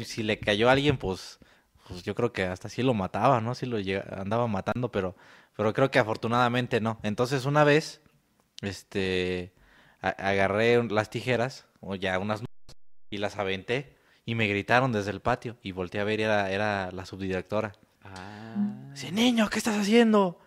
Speaker 2: si le cayó a alguien, pues pues yo creo que hasta sí lo mataba, ¿no? Sí lo andaba matando, pero pero creo que afortunadamente no. Entonces una vez este agarré las tijeras o ya unas y las aventé y me gritaron desde el patio y volteé a ver y era era la subdirectora.
Speaker 1: Ah.
Speaker 2: Dice, "Niño, ¿qué estás haciendo?"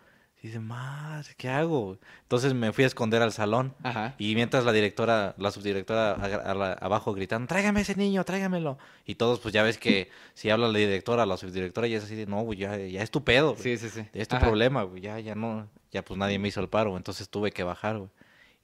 Speaker 2: Y dice, "Madre, ¿qué hago?" Entonces me fui a esconder al salón.
Speaker 1: Ajá.
Speaker 2: Y mientras la directora, la subdirectora agra- a la- abajo gritando, tráigame ese niño, tráigamelo. Y todos, pues ya ves que si habla la directora, la subdirectora, ya es así de, no, güey, ya, ya es tu pedo, güey.
Speaker 1: Sí, sí, sí.
Speaker 2: Ya es tu
Speaker 1: Ajá.
Speaker 2: problema, güey. Ya, ya no, ya pues nadie me hizo el paro, entonces tuve que bajar, güey.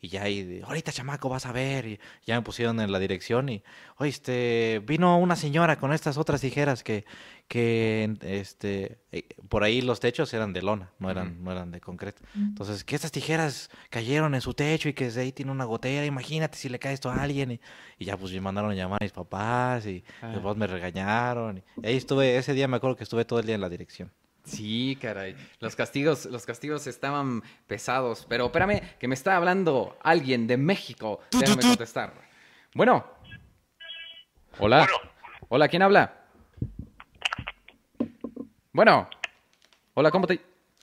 Speaker 2: Y ya ahí, ahorita chamaco, vas a ver. Y ya me pusieron en la dirección y, oye, este, vino una señora con estas otras tijeras que, que, este, eh, por ahí los techos eran de lona, no eran, no eran de concreto. Entonces, que estas tijeras cayeron en su techo y que desde ahí tiene una gotera, imagínate si le cae esto a alguien. Y, y ya pues me mandaron a llamar a mis papás y
Speaker 1: Ah.
Speaker 2: después me regañaron. Y ahí estuve, ese día me acuerdo que estuve todo el día en la dirección.
Speaker 1: Sí, caray. Los castigos, los castigos estaban pesados. Pero espérame, que me está hablando alguien de México. Déjame contestar. Bueno. Hola.
Speaker 4: Bueno.
Speaker 1: Hola, ¿quién habla? Bueno. Hola, ¿cómo te...?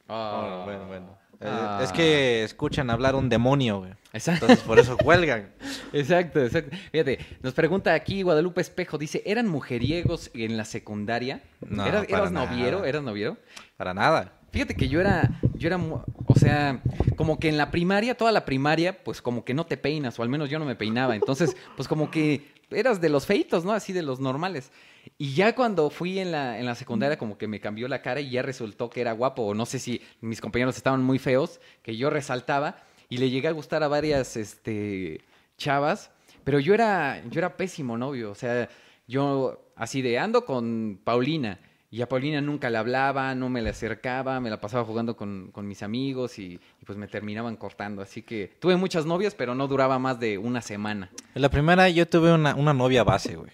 Speaker 1: Ah.
Speaker 2: bueno, bueno. Eh,
Speaker 1: Ah.
Speaker 2: Es que escuchan hablar un demonio, güey.
Speaker 1: Exacto.
Speaker 2: Entonces por eso cuelgan.
Speaker 1: Exacto, exacto. Fíjate, nos pregunta aquí Guadalupe Espejo, dice, ¿eran mujeriegos en la secundaria?
Speaker 2: No,
Speaker 1: ¿Eras,
Speaker 2: para
Speaker 1: eras noviero? ¿Eras noviero?
Speaker 2: Para nada.
Speaker 1: Fíjate que yo era, yo era, o sea, como que en la primaria, toda la primaria, pues como que no te peinas, o al menos yo no me peinaba. Entonces, pues como que eras de los feitos, ¿no? Así de los normales. Y ya cuando fui en la, en la secundaria, como que me cambió la cara y ya resultó que era guapo, o no sé si mis compañeros estaban muy feos, que yo resaltaba, y le llegué a gustar a varias, este, chavas, pero yo era, yo era pésimo novio, o sea, yo así de ando con Paulina. Y a Paulina nunca le hablaba, no me le acercaba, me la pasaba jugando con, con mis amigos y, y pues me terminaban cortando. Así que tuve muchas novias, pero no duraba más de una semana.
Speaker 2: En la primera yo tuve una, una novia base, güey.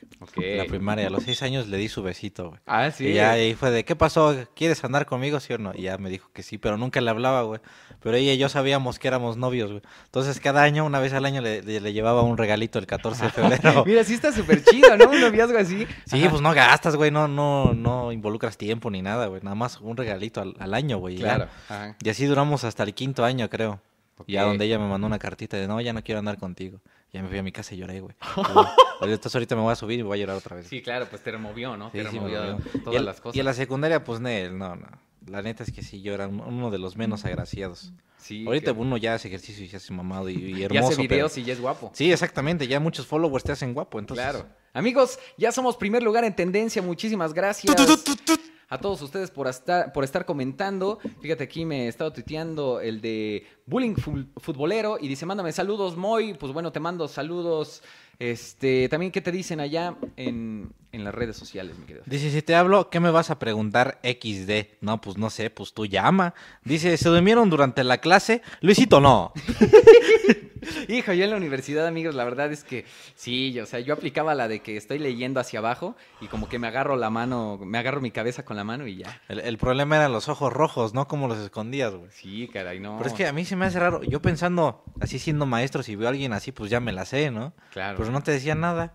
Speaker 2: La primaria, a los seis años le di su besito, güey.
Speaker 1: Ah, sí.
Speaker 2: Y ya ahí fue de, ¿qué pasó? ¿Quieres andar conmigo, sí o no? Y ya me dijo que sí, pero nunca le hablaba, güey. Pero ella y yo sabíamos que éramos novios, güey. Entonces cada año, una vez al año, le, le- le llevaba un regalito el 14 de febrero.
Speaker 1: Mira, sí está súper chido, ¿no? Un noviazgo así.
Speaker 2: Sí,
Speaker 1: Ajá.
Speaker 2: pues no gastas, güey, no, no, no involucras tiempo ni nada, güey. Nada más un regalito al, al año, güey. ya.
Speaker 1: Claro. Ajá.
Speaker 2: Y así duramos hasta el quinto año, creo. Ya
Speaker 1: Ok.
Speaker 2: donde ella me mandó una cartita de, no, ya no quiero andar contigo. Ya me fui a mi casa y lloré, güey. Entonces ahorita me voy a subir y voy a llorar otra vez.
Speaker 1: Sí, claro, pues te removió, ¿no?
Speaker 2: Sí,
Speaker 1: te
Speaker 2: sí,
Speaker 1: removió todas
Speaker 2: y,
Speaker 1: las cosas.
Speaker 2: y en la secundaria, pues, Nel, no, no. La neta es que sí, yo era un- uno de los menos agraciados.
Speaker 1: Sí,
Speaker 2: Ahorita
Speaker 1: que-
Speaker 2: uno ya hace ejercicio y se hace mamado y, y
Speaker 1: ya
Speaker 2: hermoso.
Speaker 1: hace
Speaker 2: pero-
Speaker 1: videos y ya es guapo.
Speaker 2: Sí, exactamente, ya muchos followers te hacen guapo, entonces...
Speaker 1: Claro. Amigos, ya somos primer lugar en tendencia. Muchísimas gracias. A todos ustedes por estar, por estar comentando. Fíjate, aquí me he estado tuiteando el de Bullying Fu- Futbolero y dice, mándame saludos, Moy. Pues bueno, te mando saludos. Este, también, ¿qué te dicen allá en, en las redes sociales, mi querido?
Speaker 2: Dice, si te hablo, ¿qué me vas a preguntar XD? No, pues no sé, pues tú llama. Dice, ¿se durmieron durante la clase? Luisito, no.
Speaker 1: Hijo, yo en la universidad, amigos, la verdad es que sí, yo- o sea, yo aplicaba la de que estoy leyendo hacia abajo y como que me agarro la mano, me agarro mi cabeza con la mano y ya.
Speaker 2: El, el problema eran los ojos rojos, ¿no? Como los escondías, güey.
Speaker 1: Sí, caray, no.
Speaker 2: Pero es que a mí se me hace raro. Yo pensando, así siendo maestro, si veo a alguien así, pues ya me la sé, ¿no?
Speaker 1: Claro.
Speaker 2: Pero no te decía nada.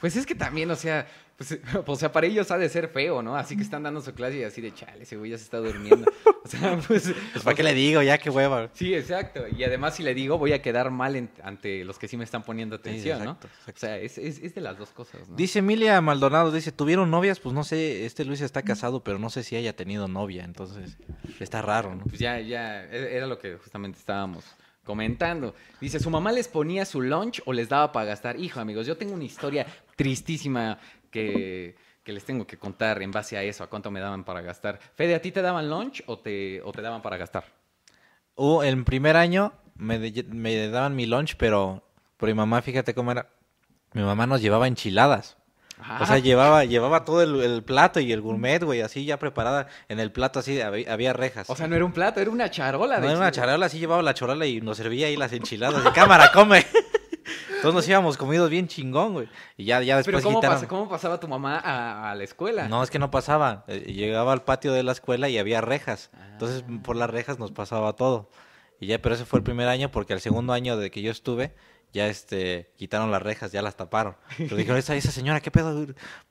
Speaker 1: Pues es que también, o sea, pues, o sea, para ellos ha de ser feo, ¿no? Así que están dando su clase y así de chale, ese güey ya se está durmiendo. O sea, pues.
Speaker 2: Pues ¿para qué le digo? Ya qué hueva.
Speaker 1: Sí, exacto. Y además, si le digo, voy a quedar mal en- ante los que sí me están poniendo atención,
Speaker 2: exacto,
Speaker 1: ¿no? O sea, es, es- es de las dos cosas, ¿no?
Speaker 2: Dice Emilia Maldonado, dice, ¿tuvieron novias? Pues no sé, este Luis está casado, pero no sé si haya tenido novia, entonces está raro, ¿no?
Speaker 1: Pues ya, ya, e- era lo que justamente estábamos comentando. Dice, ¿su mamá les ponía su lunch o les daba para gastar? Hijo, amigos, yo tengo una historia tristísima que, que les tengo que contar en base a eso, a cuánto me daban para gastar. Fede, ¿a ti te daban lunch o te, o te daban para gastar?
Speaker 2: Hubo, en primer año me, me daban mi lunch, pero por mi mamá, fíjate cómo era. Mi mamá nos llevaba enchiladas. O sea,
Speaker 1: Ah.
Speaker 2: llevaba, llevaba todo el, el plato y el gourmet, güey, así ya preparada. En el plato así había, había rejas.
Speaker 1: O sea, no era un plato, era una charola.
Speaker 2: no
Speaker 1: de
Speaker 2: era una charola, así llevaba la charola y nos servía ahí las enchiladas. De cámara, come. Todos nos íbamos comidos bien chingón, güey. Y ya, ya
Speaker 1: Pero
Speaker 2: después
Speaker 1: ¿cómo,
Speaker 2: quitaron.
Speaker 1: pasa- ¿cómo pasaba tu mamá a, a la escuela?
Speaker 2: No, es que no pasaba. Eh, Llegaba al patio de la escuela y había rejas. Entonces,
Speaker 1: Ah.
Speaker 2: por las rejas nos pasaba todo. Y ya, pero ese fue el primer año porque el segundo año de que yo estuve, ya este, quitaron las rejas, ya las taparon. Pero dijeron, esa, esa señora, ¿qué pedo?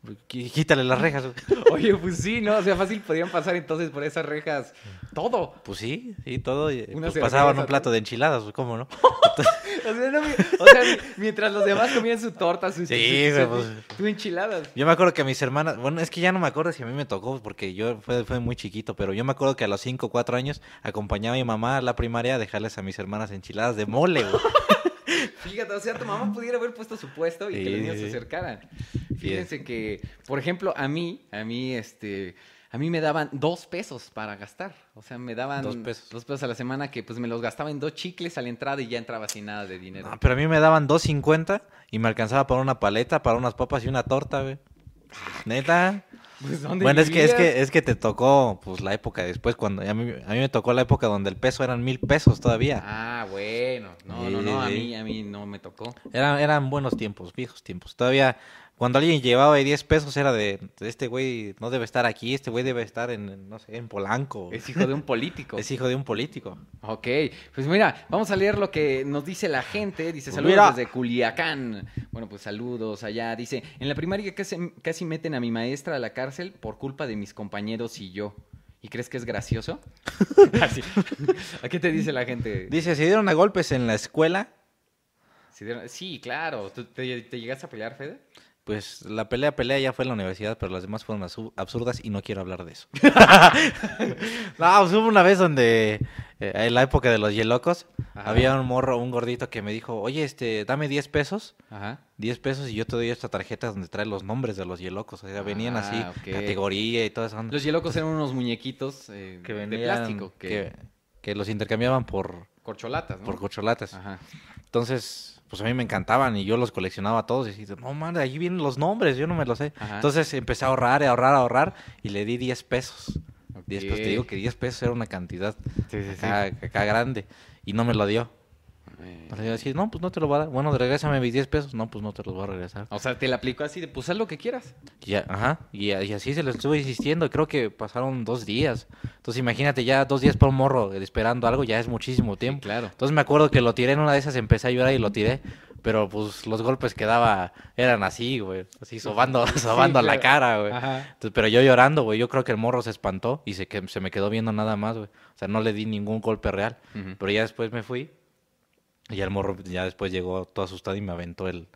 Speaker 2: Qu- Quítale las rejas.
Speaker 1: Oye, pues sí, ¿no? O sea, fácil podrían pasar entonces por esas rejas todo.
Speaker 2: Pues sí, sí, todo. Pues pasaban un plato de enchiladas, ¿cómo no?
Speaker 1: O sea, no, o sea, mi- mientras los demás comían su torta, sus
Speaker 2: Sí,
Speaker 1: sus-
Speaker 2: güey,
Speaker 1: sus-
Speaker 2: pues.
Speaker 1: enchiladas.
Speaker 2: Yo me acuerdo que a mis hermanas, bueno, es que ya no me acuerdo si a mí me tocó, porque yo fue, fue muy chiquito, pero yo me acuerdo que a los 5 o 4 años acompañaba a mi mamá a la primaria a dejarles a mis hermanas enchiladas de mole, güey.
Speaker 1: Fíjate, o sea, tu mamá pudiera haber puesto su puesto y que los niños se acercaran. Fíjense que, por ejemplo, a mí, a mí, este, a mí me daban dos pesos para gastar. O sea, me daban
Speaker 2: Dos pesos.
Speaker 1: dos pesos a la semana que pues me los gastaba en dos chicles a la entrada y ya entraba sin nada de dinero.
Speaker 2: No, pero a mí me daban 2.50 y me alcanzaba para una paleta, para unas papas y una torta, güey. Neta.
Speaker 1: Pues, ¿dónde
Speaker 2: Bueno, es que, es que es que te tocó pues la época después cuando a mí, a mí me tocó la época donde el peso eran mil pesos todavía.
Speaker 1: Ah, bueno. No,
Speaker 2: Sí,
Speaker 1: no, no, a mí, a mí no me tocó.
Speaker 2: Eran, eran buenos tiempos, viejos tiempos. Todavía cuando alguien llevaba ahí 10 pesos era de, este güey no debe estar aquí, este güey debe estar en no sé, en Polanco.
Speaker 1: Es hijo de un político.
Speaker 2: Es hijo de un político.
Speaker 1: Ok, pues mira, vamos a leer lo que nos dice la gente. Dice,
Speaker 2: Pues
Speaker 1: saludos
Speaker 2: mira.
Speaker 1: desde Culiacán. Bueno, pues saludos allá. Dice, en la primaria casi, casi meten a mi maestra a la cárcel por culpa de mis compañeros y yo. ¿Y crees que es gracioso? Así. ¿A qué te dice la gente?
Speaker 2: Dice, se dieron a golpes en la escuela.
Speaker 1: ¿Se dieron- Sí, claro. ¿Tú- te, te llegaste a pelear, Fede?
Speaker 2: Pues la pelea, pelea ya fue en la universidad, pero las demás fueron absurdas y no quiero hablar de eso. no, pues hubo una vez donde, eh, en la época de los yelocos,
Speaker 1: Ajá.
Speaker 2: había un morro, un gordito que me dijo, oye, este, dame 10 pesos.
Speaker 1: Ajá.
Speaker 2: 10 pesos y yo te doy esta tarjeta donde trae los nombres de los yelocos. O sea, venían
Speaker 1: Ah,
Speaker 2: así, categoría y toda esa onda.
Speaker 1: Los hielocos eran unos muñequitos eh,
Speaker 2: que
Speaker 1: de
Speaker 2: venían,
Speaker 1: plástico, que,
Speaker 2: que, que los intercambiaban por,
Speaker 1: corcholatas, ¿no?
Speaker 2: por cocholatas.
Speaker 1: Ajá.
Speaker 2: Entonces, pues a mí me encantaban y yo los coleccionaba todos. Y no, man, ahí vienen los nombres, yo no me los sé.
Speaker 1: Ajá.
Speaker 2: Entonces empecé a ahorrar, a ahorrar, a ahorrar y le di 10 pesos. 10 pesos, te
Speaker 1: Ok.
Speaker 2: digo que 10 pesos era una cantidad
Speaker 1: Sí, sí, sí.
Speaker 2: acá, acá grande y no me lo dio. Decía, no, pues no te lo voy a dar. Bueno, regrésame mis 10 pesos. No, pues no te los voy a regresar.
Speaker 1: O sea, te la aplicó así de, pues haz lo que quieras.
Speaker 2: Ya- ajá, y, y así se lo estuve insistiendo. Creo que pasaron dos días. Entonces imagínate, ya dos días por un morro esperando algo, ya es muchísimo tiempo.
Speaker 1: claro.
Speaker 2: Entonces me acuerdo que lo tiré en una de esas, empecé a llorar y lo tiré. Pero pues los golpes que daba eran así, güey. Así sobando, sobando la
Speaker 1: claro.
Speaker 2: cara, güey.
Speaker 1: Ajá.
Speaker 2: Entonces, pero yo llorando, güey. Yo creo que el morro se espantó y se, que, se me quedó viendo nada más, güey. O sea, no le di ningún golpe real. Pero ya después me fui. Y el morro ya después llegó todo asustado y me aventó el,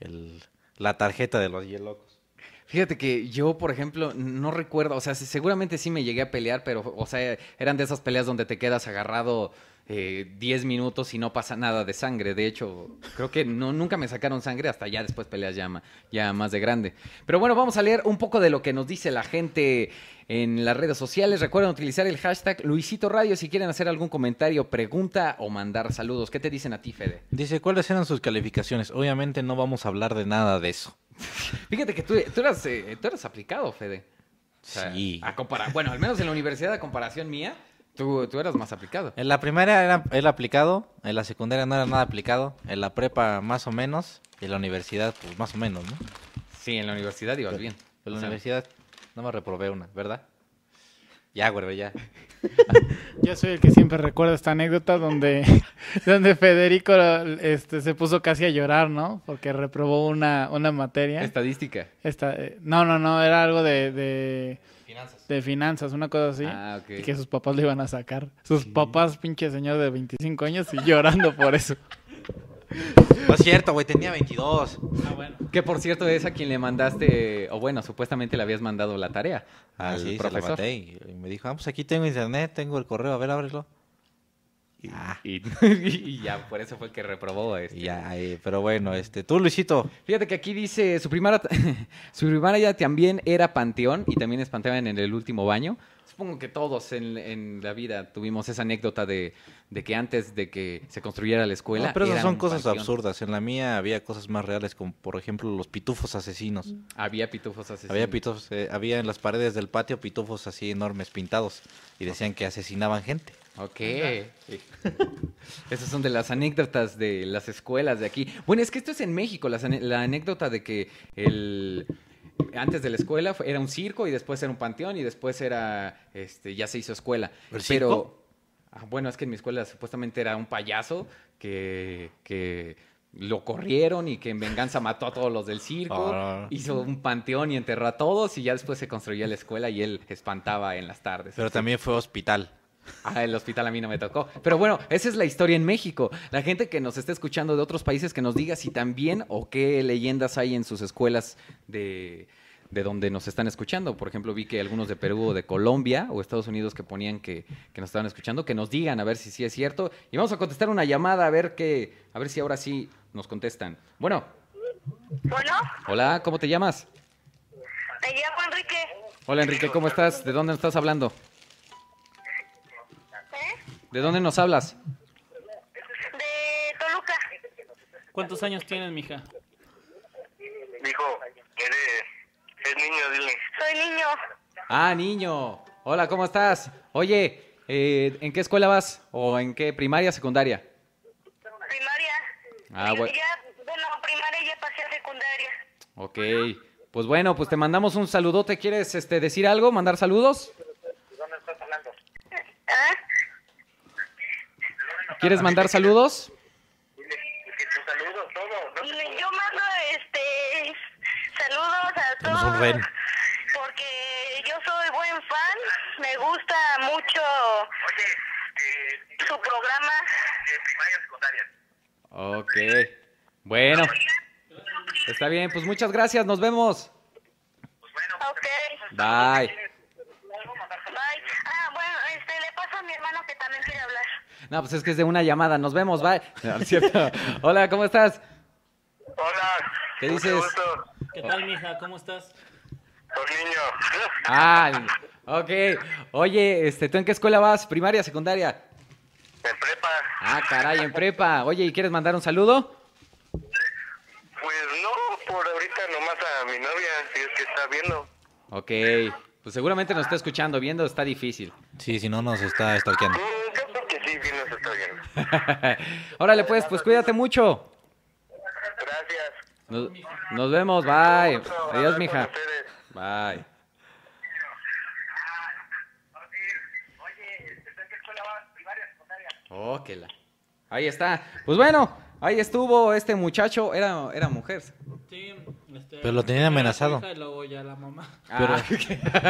Speaker 2: el, la tarjeta de los hielocos.
Speaker 1: Fíjate que yo, por ejemplo, no recuerdo, o sea, seguramente sí me llegué a pelear, pero, o sea, eran de esas peleas donde te quedas agarrado eh, 10 minutos y no pasa nada de sangre. De hecho, creo que no, nunca me sacaron sangre hasta ya después peleas ya, ya más de grande. Pero bueno, vamos a leer un poco de lo que nos dice la gente en las redes sociales. Recuerden utilizar el hashtag Luisito Radio si quieren hacer algún comentario, pregunta o mandar saludos. ¿Qué te dicen a ti, Fede?
Speaker 2: Dice, ¿cuáles eran sus calificaciones? Obviamente no vamos a hablar de nada de eso.
Speaker 1: Fíjate que tú, tú eras, eh, tú eras aplicado, Fede. O sea,
Speaker 2: Sí.
Speaker 1: A compara- bueno, al menos en la universidad, a comparación mía, tú, tú eras más aplicado.
Speaker 2: En la primaria era, era aplicado, en la secundaria no era nada aplicado, en la prepa más o menos, y en la universidad pues más o menos, ¿no?
Speaker 1: Sí, en la universidad ibas bien.
Speaker 2: En la
Speaker 1: O sea,
Speaker 2: universidad no me reprobé una, ¿verdad? Ya, güey, ya.
Speaker 3: Yo soy el que siempre recuerda esta anécdota donde, donde Federico este, se puso casi a llorar, ¿no? Porque reprobó una, una materia.
Speaker 1: Estadística.
Speaker 3: Esta, eh, no, no, no, era algo de, de,
Speaker 2: Finanzas.
Speaker 3: de finanzas, una cosa así.
Speaker 1: Ah, ok.
Speaker 3: Y que sus papás le iban a sacar. Sus papás, pinche señor de 25 años, y llorando por eso.
Speaker 2: No es cierto, güey, tenía 22.
Speaker 3: Ah, bueno.
Speaker 1: Que por cierto es a quien le mandaste, o bueno, supuestamente le habías mandado la tarea
Speaker 2: Ah,
Speaker 1: al
Speaker 2: sí, se lo
Speaker 1: profesor.
Speaker 2: mandé y, y me dijo, ah, pues aquí tengo internet, tengo el correo, a ver, ábrelo. Ah,
Speaker 1: Y, y ya, por eso fue que reprobó. Este.
Speaker 2: ya, eh, pero bueno, este, tú, Luisito,
Speaker 1: Fíjate que aquí dice, su primaria, su primaria también era panteón y también espantaban en el último baño. Supongo que todos en, en la vida tuvimos esa anécdota de, de que antes de que se construyera la escuela.
Speaker 2: No, pero esas son cosas
Speaker 1: panteón.
Speaker 2: absurdas. En la mía había cosas más reales, como por ejemplo los pitufos asesinos.
Speaker 1: Había pitufos asesinos.
Speaker 2: Había pitufos, eh, había en las paredes del patio pitufos así enormes pintados y decían que asesinaban gente.
Speaker 1: Ok. Esas son de las anécdotas de las escuelas de aquí. Bueno, es que esto es en México, la anécdota de que el antes de la escuela era un circo y después era un panteón y después era este ya se hizo escuela.
Speaker 2: ¿El
Speaker 1: Pero
Speaker 2: circo?
Speaker 1: ah, bueno, es que en mi escuela supuestamente era un payaso que que lo corrieron y que en venganza mató a todos los del circo,
Speaker 2: Ah.
Speaker 1: hizo un panteón y enterró a todos y ya después se construía la escuela y él espantaba en las tardes.
Speaker 2: Pero también fue hospital.
Speaker 1: Ah, el hospital a mí no me tocó. Pero bueno, esa es la historia en México. La gente que nos está escuchando de otros países que nos diga si también o qué leyendas hay en sus escuelas de, de donde nos están escuchando. Por ejemplo, vi que algunos de Perú o de Colombia o Estados Unidos que ponían que, que nos estaban escuchando, que nos digan a ver si sí es cierto. Y vamos a contestar una llamada a ver que, a ver si ahora sí nos contestan. Bueno,
Speaker 4: Bueno,
Speaker 1: hola, ¿cómo te llamas?
Speaker 4: me llamo Enrique.
Speaker 1: Hola Enrique, ¿cómo estás? ¿De dónde nos estás hablando? ¿De dónde nos hablas?
Speaker 4: De Toluca.
Speaker 3: ¿Cuántos años tienes, mija?
Speaker 4: Dijo, eres, es niño, dile. Soy niño.
Speaker 1: Ah, niño. Hola, ¿cómo estás? Oye, eh, ¿en qué escuela vas? ¿O en qué primaria, secundaria?
Speaker 4: Primaria.
Speaker 1: Ah, bueno.
Speaker 4: Ya, bueno, primaria ya pasé a secundaria.
Speaker 1: Ok. Pues bueno, pues te mandamos un saludote. ¿Quieres este, decir algo? ¿Mandar saludos?
Speaker 4: ¿Ah?
Speaker 1: ¿Quieres mandar saludos?
Speaker 4: saludos, todo. Yo mando este saludos a todos. Porque yo soy buen fan. Me gusta mucho su programa. De primaria secundaria.
Speaker 1: Ok. Bueno. Está bien, pues muchas gracias. Nos vemos.
Speaker 4: Ok.
Speaker 1: Bye.
Speaker 4: Bye. Ah, bueno, este, le paso a mi hermano que también quiere hablar.
Speaker 1: No, pues es que es de una llamada. Nos vemos. Bye. No, no es cierto. Hola, ¿cómo estás?
Speaker 4: Hola.
Speaker 1: ¿Qué dices?
Speaker 3: ¿Qué tal, mija? ¿Cómo estás?
Speaker 4: Niño.
Speaker 1: Ah, ok. Oye, este, ¿tú en qué escuela vas? ¿Primaria, secundaria?
Speaker 4: En prepa.
Speaker 1: Ah, caray, en prepa. Oye, ¿y quieres mandar un saludo?
Speaker 4: Pues no, por ahorita nomás a mi novia, si es que está viendo.
Speaker 1: Ok. Pues seguramente nos está escuchando, viendo, está difícil.
Speaker 2: Sí, si no nos está stalkeando.
Speaker 4: Mm, yo creo que sí, bien nos está viendo.
Speaker 1: Órale, pues, pues cuídate mucho.
Speaker 4: Gracias.
Speaker 1: Nos, nos vemos, bye.
Speaker 4: Gusto
Speaker 1: Adiós, mija. Bye. Oh, que la- Ahí está. Pues bueno, ahí estuvo este muchacho. Era, era mujer.
Speaker 3: Sí, este,
Speaker 2: Pero lo tenían amenazado.
Speaker 3: Y luego ya la mamá.
Speaker 1: Ah,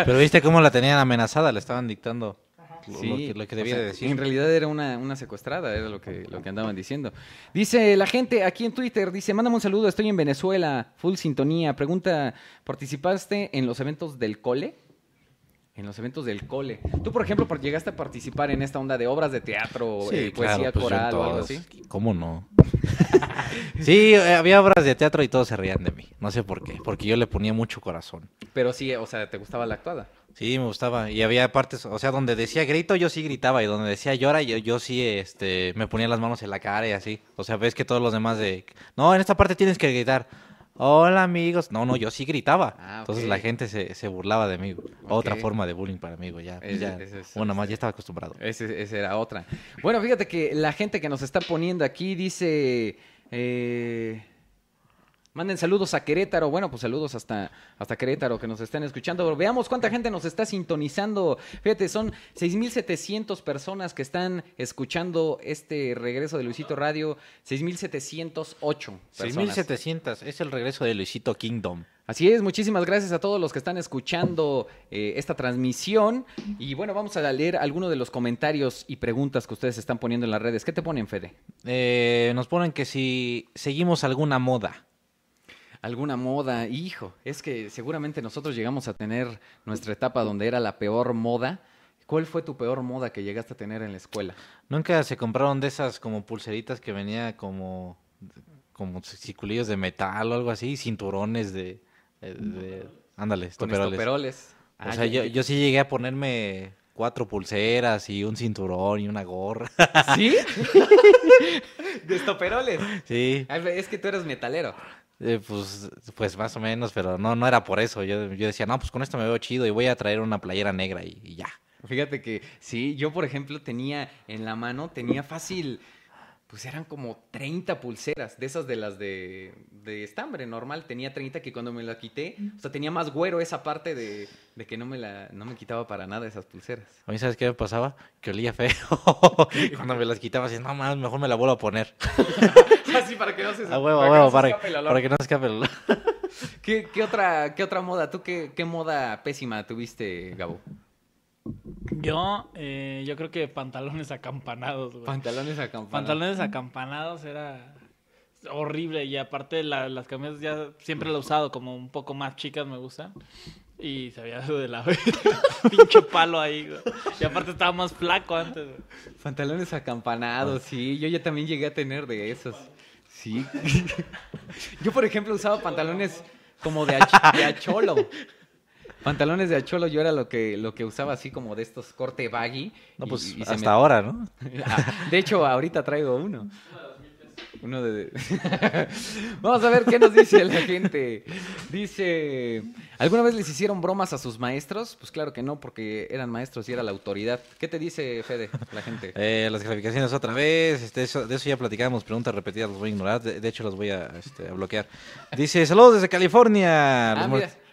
Speaker 2: Pero viste cómo la tenían amenazada, le estaban dictando lo,
Speaker 1: Sí,
Speaker 2: lo que, lo que
Speaker 1: o
Speaker 2: debía
Speaker 1: sea,
Speaker 2: de decir.
Speaker 1: En realidad era una, una secuestrada, era lo que, lo que andaban diciendo. Dice la gente aquí en Twitter, dice, mándame un saludo, estoy en Venezuela, full sintonía. Pregunta, ¿participaste en los eventos del cole? En los eventos del cole. Tú, por ejemplo, llegaste a participar en esta onda de obras de teatro,
Speaker 2: Sí,
Speaker 1: eh,
Speaker 2: claro,
Speaker 1: poesía
Speaker 2: pues, yo en
Speaker 1: coral o algo así.
Speaker 2: ¿Cómo no? sí, eh, había obras de teatro y todos se reían de mí. No sé por qué, porque yo le ponía mucho corazón.
Speaker 1: Pero sí, o sea, ¿te gustaba la actuada?
Speaker 2: Sí, me gustaba. Y había partes, o sea, donde decía grito, yo sí gritaba. Y donde decía llora, yo, yo sí este, me ponía las manos en la cara y así. O sea, ves que todos los demás de... No, en esta parte tienes que gritar. Hola, amigos. No, no, yo sí gritaba.
Speaker 1: Ah,
Speaker 2: Entonces la gente se, se burlaba de mí. Otra forma de bullying para mí, güey. Ya,
Speaker 1: Es-
Speaker 2: ya.
Speaker 1: es- es-
Speaker 2: bueno, más ya estaba acostumbrado.
Speaker 1: Esa era otra. Bueno, fíjate que la gente que nos está poniendo aquí dice... eh, manden saludos a Querétaro. Bueno, pues saludos hasta, hasta Querétaro que nos estén escuchando. Pero veamos cuánta gente nos está sintonizando. Fíjate, son 6.700 personas que están escuchando este regreso de Luisito Radio. 6.708 personas.
Speaker 2: 6700, es el regreso de Luisito Kingdom.
Speaker 1: Así es, muchísimas gracias a todos los que están escuchando eh, esta transmisión. Y bueno, vamos a leer algunos de los comentarios y preguntas que ustedes están poniendo en las redes. ¿Qué te ponen, Fede?
Speaker 2: Eh, nos ponen que si seguimos alguna moda.
Speaker 1: Alguna moda, hijo, es que seguramente nosotros llegamos a tener nuestra etapa donde era la peor moda. ¿Cuál fue tu peor moda que llegaste a tener en la escuela?
Speaker 2: Nunca se compraron de esas como pulseritas que venía como como circulillos de metal o algo así, cinturones de, de- de- ándale,
Speaker 1: Con
Speaker 2: estoperoles.
Speaker 1: estoperoles.
Speaker 2: O
Speaker 1: Ah,
Speaker 2: sea, yo, yo sí llegué a ponerme cuatro pulseras y un cinturón y una gorra.
Speaker 1: ¿Sí? De estoperoles.
Speaker 2: sí,
Speaker 1: Es que tú eres metalero.
Speaker 2: Eh, pues, pues más o menos, pero no, no era por eso. Yo, yo decía, no, pues con esto me veo chido y voy a traer una playera negra y, y ya.
Speaker 1: Fíjate que sí, yo por ejemplo tenía en la mano, tenía fácil, pues eran como 30 pulseras, de esas de las de, de estambre normal, tenía 30 que cuando me la quité, o sea, tenía más güero esa parte de, de que no me la, no me quitaba para nada esas pulseras.
Speaker 2: A mí, ¿sabes qué me pasaba? Que olía feo. Y Cuando me las quitaba, así, no más, mejor me la vuelvo a poner.
Speaker 1: Así para que no se,
Speaker 2: A huevo,
Speaker 1: para
Speaker 2: a
Speaker 1: que
Speaker 2: huevo,
Speaker 1: no se
Speaker 2: para,
Speaker 1: escape el olor.
Speaker 2: para que no se escape el olor.
Speaker 1: ¿Qué, qué otra, ¿Qué otra moda? ¿Tú qué, qué moda pésima tuviste, Gabo?
Speaker 3: Yo, eh, yo creo que pantalones acampanados, güey.
Speaker 1: Pantalones acampanados.
Speaker 3: Pantalones acampanados era horrible y aparte la- las camisas ya siempre las he usado como un poco más chicas me gustan y se había dado de la pinche palo ahí, güey. Y aparte estaba más flaco antes, güey.
Speaker 1: Pantalones acampanados, sí. Yo ya también llegué a tener de esos. Sí. Yo, por ejemplo, usaba pantalones como de, ach- de acholo. Pantalones de acholo, yo era lo que, lo que usaba así como de estos corte baggy.
Speaker 2: No, pues
Speaker 1: y
Speaker 2: hasta
Speaker 1: me-
Speaker 2: ahora, ¿no?
Speaker 1: Ah, De hecho, ahorita traigo uno. Uno de... Vamos a ver qué nos dice la gente. Dice, ¿alguna vez les hicieron bromas a sus maestros? Pues claro que no, porque eran maestros y era la autoridad. ¿Qué te dice, Fede, la gente?
Speaker 2: Eh, las calificaciones otra vez, este, eso- de eso ya platicamos, preguntas repetidas las voy a ignorar, de, de hecho las voy a, este, a bloquear. Dice, saludos desde California.
Speaker 1: Ah,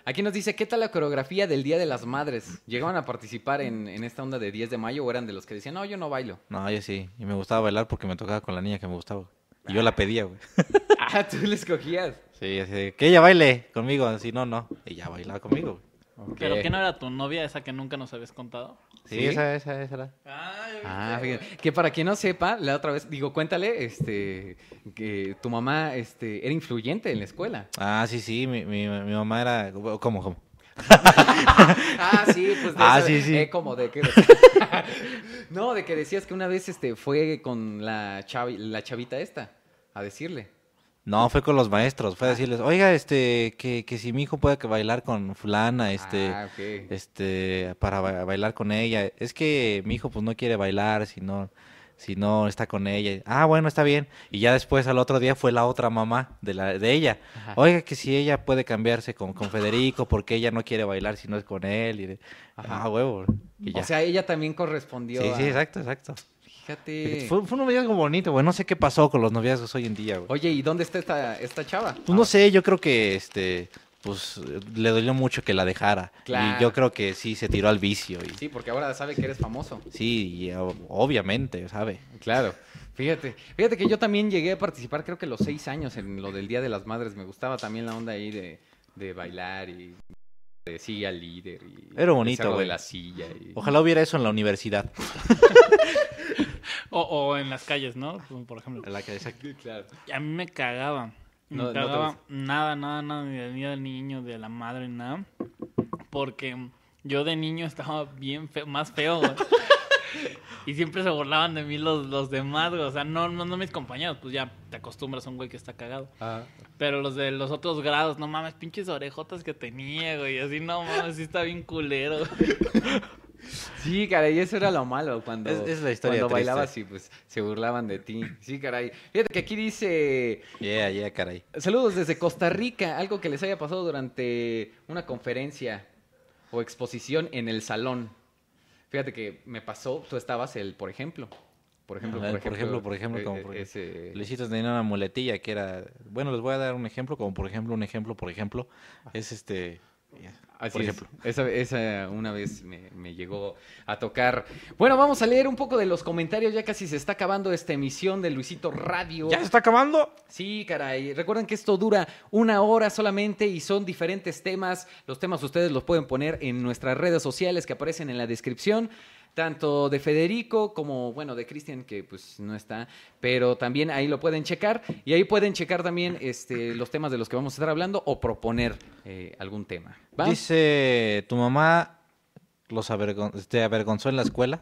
Speaker 1: aquí nos dice, ¿qué tal la coreografía del Día de las Madres? ¿Llegaban a participar en, en esta onda de 10 de mayo o eran de los que decían, no, yo no bailo?
Speaker 2: No, yo sí, y me gustaba bailar porque me tocaba con la niña que me gustaba. Y yo la pedía, güey.
Speaker 1: Ah, tú le escogías.
Speaker 2: Sí, así de, que ella baile conmigo, así no, no. Y ya bailaba conmigo, güey.
Speaker 3: Pero que no era tu novia esa que nunca nos habías contado.
Speaker 2: Sí,
Speaker 1: ¿Sí?
Speaker 2: esa, esa, esa era.
Speaker 1: Ah, fíjate. Que para quien no sepa, la otra vez, digo, cuéntale, este, que tu mamá, este, era influyente en la escuela.
Speaker 2: Ah, sí, sí, mi, mi, mi mamá era... ¿Cómo, cómo?
Speaker 1: Ah, sí, pues de
Speaker 2: Ah,
Speaker 1: esa-
Speaker 2: sí, sí.
Speaker 1: eh, como de que... no, de que decías que una vez, este, fue con la, chavi- la chavita esta, a decirle.
Speaker 2: No, fue con los maestros, fue a decirles, oiga, este, que, que si mi hijo puede bailar con fulana, este...
Speaker 1: Ah,
Speaker 2: este para ba- bailar con ella. Es que mi hijo pues no quiere bailar si no si no está con ella. Ah, bueno, está bien. Y ya después al otro día fue la otra mamá de la de ella.
Speaker 1: Ajá.
Speaker 2: Oiga, que si ella puede cambiarse con, con Federico porque ella no quiere bailar si no es con él y de, ah, huevo. Y ya.
Speaker 1: O sea, ella también correspondió
Speaker 2: sí,
Speaker 1: a-
Speaker 2: sí, exacto, exacto.
Speaker 1: Fíjate.
Speaker 2: Fue, fue un noviazgo bonito, güey. No sé qué pasó con los noviazgos hoy en día, güey.
Speaker 1: Oye, ¿y dónde está esta, esta chava?
Speaker 2: Pues no sé, yo creo que este pues le dolió mucho que la dejara.
Speaker 1: Claro.
Speaker 2: Y yo creo que sí se tiró al vicio y
Speaker 1: Sí, porque ahora sabe que eres famoso.
Speaker 2: sí, y, o- obviamente, ¿sabe?
Speaker 1: Claro. Fíjate, fíjate que yo también llegué a participar, creo que los seis años en lo del Día de las Madres. Me gustaba también la onda ahí de, de bailar y de sí al líder. Y
Speaker 2: Era bonito,
Speaker 1: cerro
Speaker 2: güey.
Speaker 1: de la silla. y-
Speaker 2: Ojalá hubiera eso en la universidad.
Speaker 3: O, o en las calles, ¿no? Como Por ejemplo.
Speaker 2: En la exacto.
Speaker 1: Claro.
Speaker 3: A mí me cagaba. Me
Speaker 1: No- no te
Speaker 3: cagaba nada, nada, nada, ni del, ni del niño, de la madre, nada. Porque yo de niño estaba bien feo, más feo, güey. Y siempre se burlaban de mí los, los demás, güey. O sea, no, no, no mis compañeros, pues ya te acostumbras a un güey que está cagado.
Speaker 1: Ah.
Speaker 3: Pero los de los otros grados, no mames, pinches orejotas que tenía, güey. Así, no mames, sí está bien culero.
Speaker 1: Sí, caray, eso era lo malo cuando,
Speaker 2: Es- es la historia
Speaker 1: cuando
Speaker 2: triste.
Speaker 1: bailabas y pues se burlaban de ti. Sí, caray. Fíjate que aquí dice,
Speaker 2: Yeah, yeah, caray.
Speaker 1: saludos desde Costa Rica, algo que les haya pasado durante una conferencia o exposición en el salón. Fíjate que me pasó, tú estabas el, por ejemplo. Por ejemplo, por
Speaker 2: por
Speaker 1: ejemplo,
Speaker 2: ejemplo, por ejemplo,
Speaker 1: eh,
Speaker 2: como
Speaker 1: eh,
Speaker 2: por-
Speaker 1: ese-
Speaker 2: Luisitos tenía una muletilla que era... Bueno, les voy a dar un ejemplo, como por ejemplo, un ejemplo, por ejemplo. Es este...
Speaker 1: Así
Speaker 2: por
Speaker 1: es.
Speaker 2: ejemplo.
Speaker 1: Esa, esa una vez me, me llegó a tocar. Bueno, vamos a leer un poco de los comentarios. Ya casi se está acabando esta emisión de Luisito Radio.
Speaker 2: ¿Ya se está acabando?
Speaker 1: Sí, caray. Recuerden que esto dura una hora solamente y son diferentes temas. Los temas ustedes los pueden poner en nuestras redes sociales que aparecen en la descripción. Tanto de Federico como, bueno, de Cristian, que pues no está, pero también ahí lo pueden checar. Y ahí pueden checar también este, los temas de los que vamos a estar hablando o proponer eh, algún tema. ¿Va?
Speaker 2: Dice, ¿tu mamá los avergon- te avergonzó en la escuela?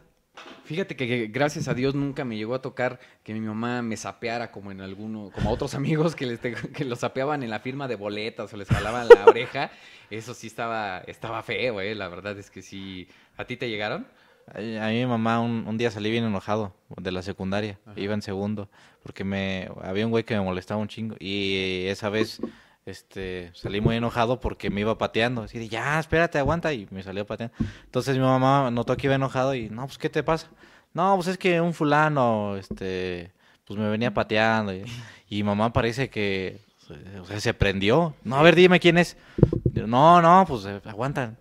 Speaker 1: Fíjate que, que gracias a Dios nunca me llegó a tocar que mi mamá me sapeara como en alguno, como a otros amigos que les te- que los sapeaban en la firma de boletas o les jalaban la oreja. Eso sí estaba, estaba feo, eh. La verdad es que sí. ¿A ti te llegaron?
Speaker 2: A mi mamá un, un día salí bien enojado de la secundaria, iba en segundo, porque me había un güey que me molestaba un chingo y esa vez este salí muy enojado porque me iba pateando, así de ya, espérate, aguanta y me salió pateando. Entonces mi mamá notó que iba enojado y no, pues ¿qué te pasa? No, pues es que un fulano este pues me venía pateando y, y mamá parece que o sea, se prendió. No, a ver, dime quién es. No, no, pues aguanta.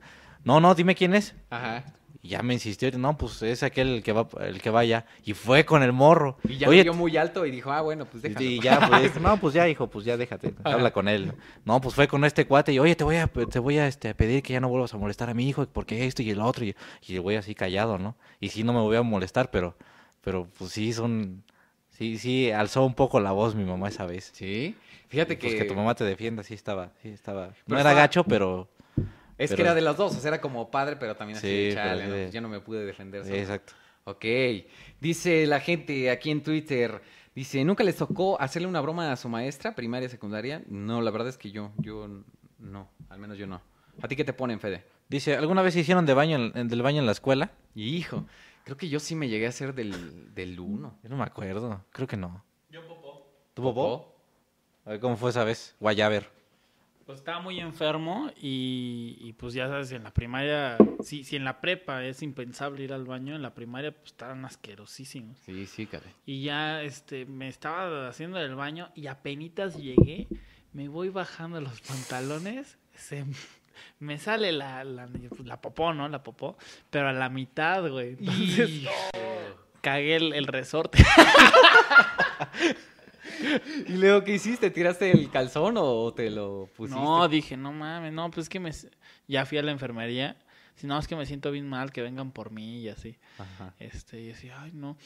Speaker 2: No, no, dime quién es.
Speaker 1: Ajá.
Speaker 2: Y ya me insistió, no, pues es aquel el que va, el que va allá. Y fue con el morro.
Speaker 1: Y ya
Speaker 2: Oye,
Speaker 1: dio muy alto y dijo, ah, bueno, pues déjalo.
Speaker 2: y ya, pues, no, pues ya, hijo, pues ya déjate, habla con él. No, pues fue con este cuate y, oye, te voy a, te voy a, este, a pedir que ya no vuelvas a molestar a mi hijo, porque esto y el otro. Y, y el güey así callado, ¿no? Y sí, no me voy a molestar, pero, pero pues sí, son, sí, sí, alzó un poco la voz mi mamá esa vez.
Speaker 1: Sí. Fíjate
Speaker 2: pues,
Speaker 1: que,
Speaker 2: que tu mamá te defienda, sí estaba, sí estaba. No era
Speaker 1: estaba-
Speaker 2: gacho, pero...
Speaker 1: es que
Speaker 2: pero-
Speaker 1: era de las dos. O sea, era como padre, pero también así
Speaker 2: Sí,
Speaker 1: de
Speaker 2: pero
Speaker 1: chale,
Speaker 2: sí
Speaker 1: ¿no? Pues ya no me pude defender. solo.
Speaker 2: Exacto.
Speaker 1: Ok. Dice la gente aquí en Twitter. Dice, ¿nunca les tocó hacerle una broma a su maestra, primaria, secundaria? No, la verdad es que yo, yo no, al menos yo no. ¿A ti qué te ponen, Fede?
Speaker 2: Dice, ¿alguna vez hicieron de baño en- del baño en la escuela?
Speaker 1: Y hijo, creo que yo sí me llegué a hacer del, del uno.
Speaker 2: Yo no me acuerdo, creo que no.
Speaker 3: Yo popó.
Speaker 2: ¿Tu popó? A ver cómo fue esa vez. Guayaber.
Speaker 3: Pues estaba muy enfermo y, y, pues ya sabes, en la primaria, si, si en la prepa es impensable ir al baño, en la primaria pues estaban asquerosísimos.
Speaker 1: Sí, sí, caray.
Speaker 3: Y ya este me estaba haciendo el baño y apenitas llegué, me voy bajando los pantalones, se me sale la, la, la popó, ¿no? La popó, pero a la mitad, güey. Entonces, cagué el, el resorte.
Speaker 1: ¿Y luego qué hiciste? ¿Tiraste el calzón o te lo pusiste?
Speaker 3: No, dije, no mames, no, pues es que me... Ya fui a la enfermería. Si no, es que me siento bien mal, que vengan por mí y así.
Speaker 1: Ajá.
Speaker 3: Este, y decía, ay, no,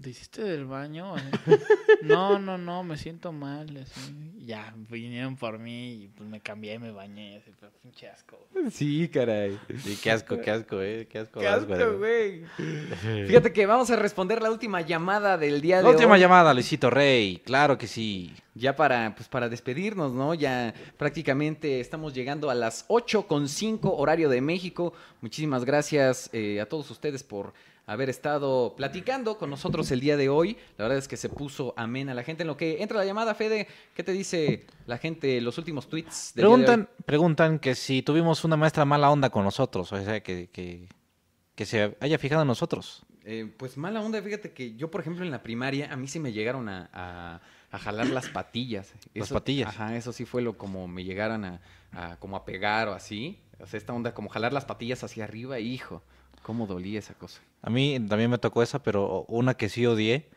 Speaker 3: ¿te hiciste del baño? eh?" no, no, no, me siento mal. así. Ya, vinieron por mí y pues me cambié y me bañé. Así, pero pinche asco.
Speaker 1: Sí, caray.
Speaker 2: Sí, qué asco, qué asco, eh. Qué asco.
Speaker 1: Qué
Speaker 2: das,
Speaker 1: asco, güey. Fíjate que vamos a responder la última llamada del día de
Speaker 2: La última
Speaker 1: hoy.
Speaker 2: llamada, Luisito Rey. Claro que sí.
Speaker 1: Ya para, pues para despedirnos, ¿no? Ya prácticamente estamos llegando a las 8 con 5 horario de México. Muchísimas gracias eh, a todos ustedes por haber estado platicando con nosotros el día de hoy. La verdad es que se puso amena la gente. En lo que entra la llamada, Fede, ¿qué te dice la gente los últimos tweets del día de hoy?
Speaker 2: Preguntan, preguntan que si tuvimos una maestra mala onda con nosotros. O sea, que, que, que se haya fijado en nosotros.
Speaker 1: Eh, pues mala onda, fíjate que yo, por ejemplo, en la primaria, a mí sí me llegaron a, a- a jalar las patillas.
Speaker 2: Las
Speaker 1: Eso-
Speaker 2: patillas.
Speaker 1: Ajá, eso sí fue lo como me llegaran a, a como a pegar o así. O sea, esta onda como jalar las patillas hacia arriba, hijo, cómo dolía esa cosa.
Speaker 2: A mí también me tocó esa, pero una que sí odié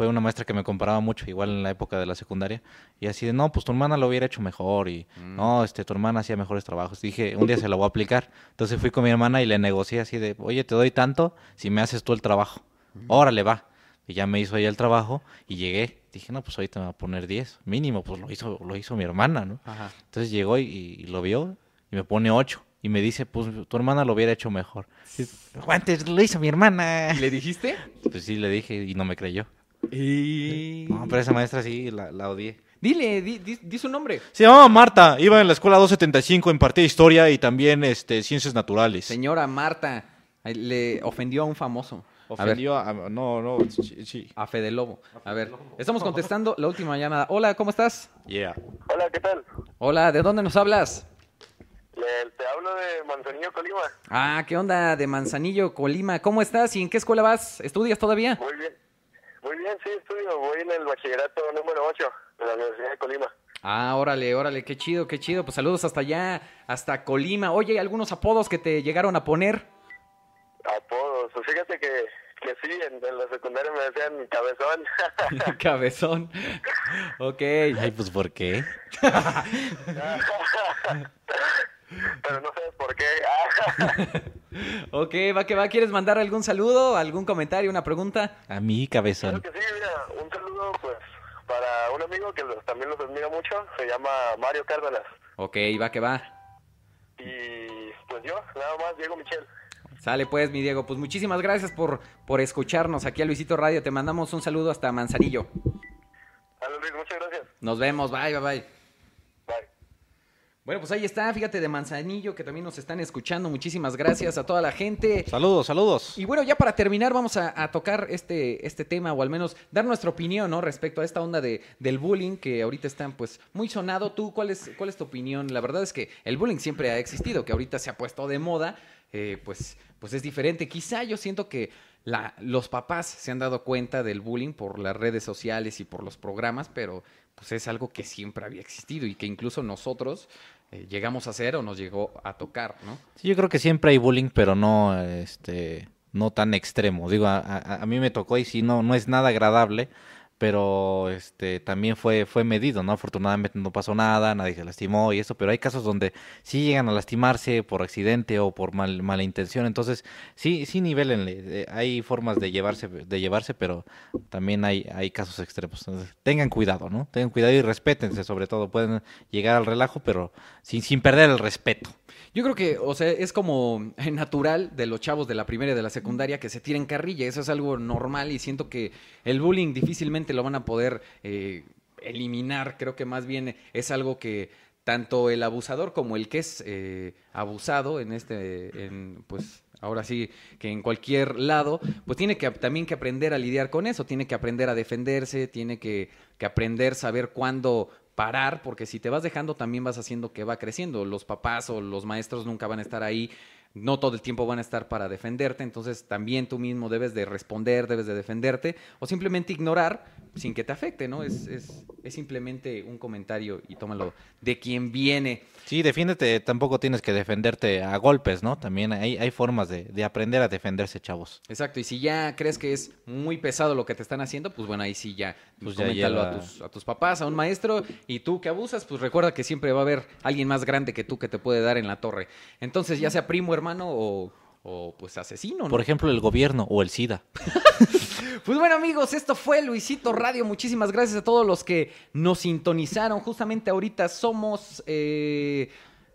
Speaker 2: fue una maestra que me comparaba mucho, igual en la época de la secundaria. Y así de, no, pues tu hermana lo hubiera hecho mejor. Y no, este, tu hermana hacía mejores trabajos. Dije, un día se la voy a aplicar. Entonces fui con mi hermana y le negocié así de, oye, te doy tanto si me haces tú el trabajo. Órale, va. Y ya me hizo ella el trabajo y llegué. Dije, no, pues ahorita me va a poner 10. Mínimo, pues lo hizo, lo hizo mi hermana, ¿no?
Speaker 1: Ajá.
Speaker 2: Entonces llegó y, y lo vio y me pone 8. Y me dice, pues tu hermana lo hubiera hecho mejor. Y, Guantes, lo hizo mi hermana.
Speaker 1: ¿Y le dijiste?
Speaker 2: Pues sí, le dije y no me creyó.
Speaker 1: Y...
Speaker 2: No, pero esa maestra sí, la, la odié.
Speaker 1: Dile, di, di- di su nombre.
Speaker 2: Se llamaba Marta, iba en la escuela 275, impartía historia y también este, ciencias naturales.
Speaker 1: Señora Marta, le ofendió a un famoso. A ver,
Speaker 2: Ofendió a... No, no, sí. sí.
Speaker 1: a Fede Lobo. A ver, estamos contestando la última llamada. Hola, ¿cómo estás?
Speaker 2: Yeah.
Speaker 4: Hola, ¿qué tal?
Speaker 1: Hola, ¿de dónde nos hablas?
Speaker 4: Le- te hablo de Manzanillo, Colima.
Speaker 1: Ah, ¿qué onda? De Manzanillo, Colima. ¿Cómo estás y en qué escuela vas? ¿Estudias todavía?
Speaker 4: Muy bien. Muy bien, sí, estudio. Voy en el bachillerato número 8 de la Universidad de Colima.
Speaker 1: Ah, órale, órale, qué chido, qué chido. Pues saludos hasta allá, hasta Colima. Oye, ¿hay algunos apodos que te llegaron a poner?
Speaker 4: Apodos. Pues fíjate que, que sí, en, en la secundaria me decían cabezón.
Speaker 1: Cabezón. Ok.
Speaker 2: Ay, pues ¿por qué?
Speaker 4: Pero no sabes por qué.
Speaker 1: Ok, va que va. ¿Quieres mandar algún saludo, algún comentario, una pregunta?
Speaker 2: A
Speaker 4: Claro
Speaker 2: cabezón.
Speaker 4: que sí, mira, un saludo pues para un amigo que los- también los admiro mucho. Se llama Mario Cárdenas.
Speaker 1: Ok, va que va.
Speaker 4: Y pues yo, nada más, Diego Michel.
Speaker 1: Sale pues, mi Diego. Pues muchísimas gracias por, por escucharnos aquí a Luisito Radio. Te mandamos un saludo hasta Manzanillo.
Speaker 4: Hola Luis, muchas gracias.
Speaker 1: Nos vemos. Bye, bye. Bye. Bueno, pues ahí está. Fíjate de Manzanillo que también nos están escuchando. Muchísimas gracias a toda la gente.
Speaker 2: Saludos, saludos.
Speaker 1: Y bueno, ya para terminar vamos a, a tocar este, este tema o al menos dar nuestra opinión, ¿no? Respecto a esta onda de, del bullying que ahorita está pues muy sonado. ¿Tú cuál es, cuál es tu opinión? La verdad es que el bullying siempre ha existido, que ahorita se ha puesto de moda, eh, pues, pues es diferente. Quizá yo siento que la, los papás se han dado cuenta del bullying por las redes sociales y por los programas, pero pues es algo que siempre había existido y que incluso nosotros eh, llegamos a hacer o nos llegó a tocar, ¿no?
Speaker 2: Sí, yo creo que siempre hay bullying, pero no, este, no tan extremo. Digo, a, a- mí me tocó y sí, no, no es nada agradable, pero este, también fue, fue medido, ¿no? Afortunadamente no pasó nada, nadie se lastimó y eso, pero hay casos donde sí llegan a lastimarse por accidente o por mal, mala intención, entonces sí, sí nivelenle. Eh, hay formas de llevarse, de llevarse, pero también hay, hay casos extremos. Entonces, tengan cuidado, ¿no? Tengan cuidado y respétense, sobre todo. Pueden llegar al relajo, pero sin, sin perder el respeto.
Speaker 1: Yo creo que, o sea, es como natural de los chavos de la primera y de la secundaria que se tiren carrilla. Eso es algo normal y siento que el bullying difícilmente lo van a poder eh, eliminar. Creo que más bien es algo que tanto el abusador como el que es eh, abusado en este, en, pues ahora sí que en cualquier lado, pues tiene que también que aprender a lidiar con eso, tiene que aprender a defenderse, tiene que, que aprender saber cuándo parar, porque si te vas dejando también vas haciendo que va creciendo. Los papás o los maestros nunca van a estar ahí, no todo el tiempo van a estar para defenderte, entonces también tú mismo debes de responder, debes de defenderte, o simplemente ignorar sin que te afecte, ¿no? Es, es, es simplemente un comentario y tómalo de quien viene.
Speaker 2: Sí, defiéndete, tampoco tienes que defenderte a golpes, ¿no? También hay, hay formas de, de aprender a defenderse, chavos.
Speaker 1: Exacto, y si ya crees que es muy pesado lo que te están haciendo, pues bueno, ahí sí ya,
Speaker 2: Pues ya
Speaker 1: coméntalo a, tus, a tus papás, a un maestro, y tú que abusas, pues recuerda que siempre va a haber alguien más grande que tú que te puede dar en la torre. Entonces, ya sea primo, hermano o, o pues asesino, ¿no?
Speaker 2: Por ejemplo, el gobierno o el SIDA.
Speaker 1: Pues bueno amigos, esto fue Luisito Radio. Muchísimas gracias a todos los que nos sintonizaron. Justamente ahorita somos eh,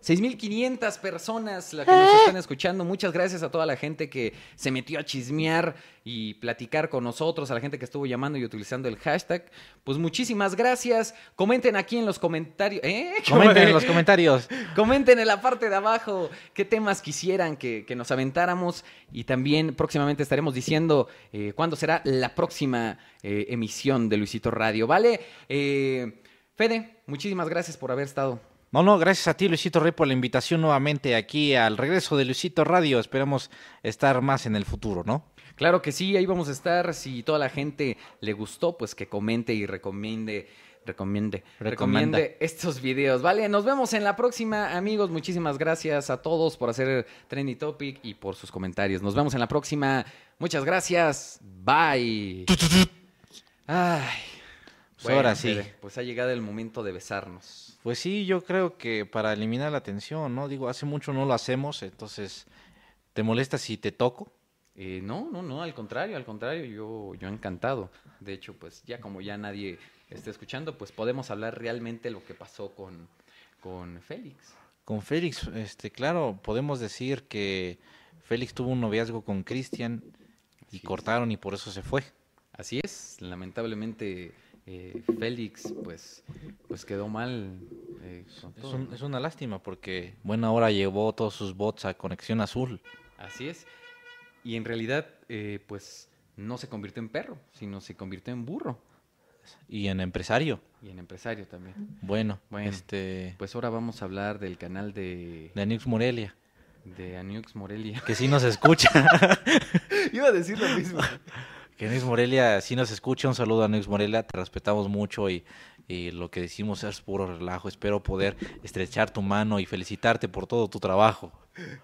Speaker 1: 6.500 personas las que nos están escuchando. Muchas gracias a toda la gente que se metió a chismear y platicar con nosotros, a la gente que estuvo llamando y utilizando el hashtag. Pues muchísimas gracias. Comenten aquí en los comentarios. ¿eh?
Speaker 2: Comenten en los comentarios.
Speaker 1: Comenten en la parte de abajo qué temas quisieran que, que nos aventáramos y también próximamente estaremos diciendo eh, cuándo será la próxima eh, emisión de Luisito Radio, ¿vale? Eh, Fede, muchísimas gracias por haber estado.
Speaker 2: No, no, gracias a ti, Luisito Rey, por la invitación nuevamente aquí al regreso de Luisito Radio. Esperamos estar más en el futuro, ¿no?
Speaker 1: Claro que sí, ahí vamos a estar. Si toda la gente le gustó, pues que comente y recomiende. Recomiende, recomiende estos videos, ¿vale? Nos vemos en la próxima, amigos. Muchísimas gracias a todos por hacer Trendy Topic y por sus comentarios. Nos vemos en la próxima. Muchas gracias. Bye. Ay.
Speaker 2: Pues ahora sí.
Speaker 1: Pues ha llegado el momento de besarnos.
Speaker 2: Pues sí, yo creo que para eliminar la tensión, ¿no? Digo, hace mucho no lo hacemos, entonces, ¿te molesta si te toco?
Speaker 1: Eh, no, no, no, al contrario, al contrario, yo, yo encantado. De hecho, pues ya como ya nadie está escuchando, pues podemos hablar realmente lo que pasó con, con Félix.
Speaker 2: Con Félix, este, claro, podemos decir que Félix tuvo un noviazgo con Cristian y
Speaker 1: Así es.
Speaker 2: cortaron y por eso se fue.
Speaker 1: Así es, lamentablemente eh, Félix pues, pues quedó mal. eh, con
Speaker 2: Es, una lástima porque buena hora llevó todos sus bots a Conexión Azul.
Speaker 1: Así es. Y en realidad, eh, pues no se convirtió en perro, sino se convirtió en burro
Speaker 2: Y en empresario,
Speaker 1: y en empresario también.
Speaker 2: bueno,
Speaker 1: Bueno.
Speaker 2: este,
Speaker 1: Pues ahora vamos a hablar del canal de,
Speaker 2: de Anix Morelia,
Speaker 1: de Aniux Morelia.
Speaker 2: que sí nos escucha.
Speaker 1: Iba a decir lo mismo.
Speaker 2: que Anix Morelia sí nos escucha. Un saludo a Anix Morelia, te respetamos mucho y, y lo que decimos es puro relajo. Espero poder estrechar tu mano y felicitarte por todo tu trabajo.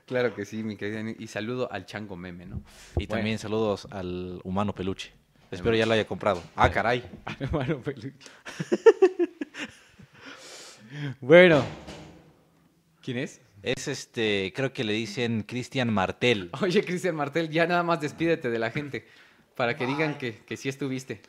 Speaker 1: Claro que sí, mi querida. Y saludo al chango meme, ¿no?
Speaker 2: Y
Speaker 1: Bueno.
Speaker 2: también saludos al humano peluche. Espero ya lo haya comprado. Ah, caray.
Speaker 1: Hermano peluche. bueno. ¿Quién es?
Speaker 2: Es este, creo que le dicen Cristian Martel.
Speaker 1: Oye, Cristian Martel, ya nada más despídete de la gente para que digan que, que sí estuviste.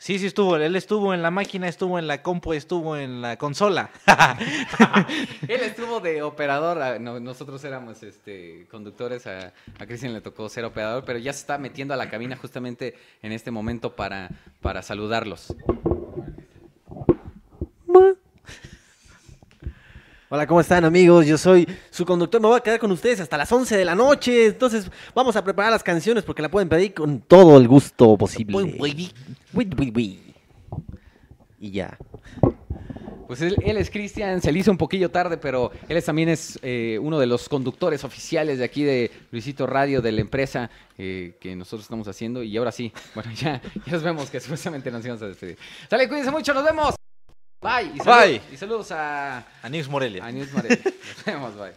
Speaker 2: Sí, sí estuvo. Él estuvo en la máquina, estuvo en la compu, estuvo en la consola.
Speaker 1: Él estuvo de operador, nosotros éramos este, conductores, a, a Cristian le tocó ser operador, pero ya se está metiendo a la cabina justamente en este momento para, para saludarlos.
Speaker 5: Hola, ¿cómo están amigos? Yo soy su conductor. Me voy a quedar con ustedes hasta las 11 de la noche. Entonces vamos a preparar las canciones porque la pueden pedir con todo el gusto posible. Y ya.
Speaker 1: Pues él, él es Cristian, se le hizo un poquillo tarde, pero él es- también es eh, uno de los conductores oficiales de aquí de Luisito Radio, de la empresa eh, que nosotros estamos haciendo. Y ahora sí, bueno, ya, ya nos vemos que supuestamente nos íbamos a despedir. Sale, cuídense mucho, nos vemos. Bye. Y saludos,
Speaker 2: Bye.
Speaker 1: Y saludos a,
Speaker 2: Anix Morelia.
Speaker 1: a News Morelia. Nos vemos, bye.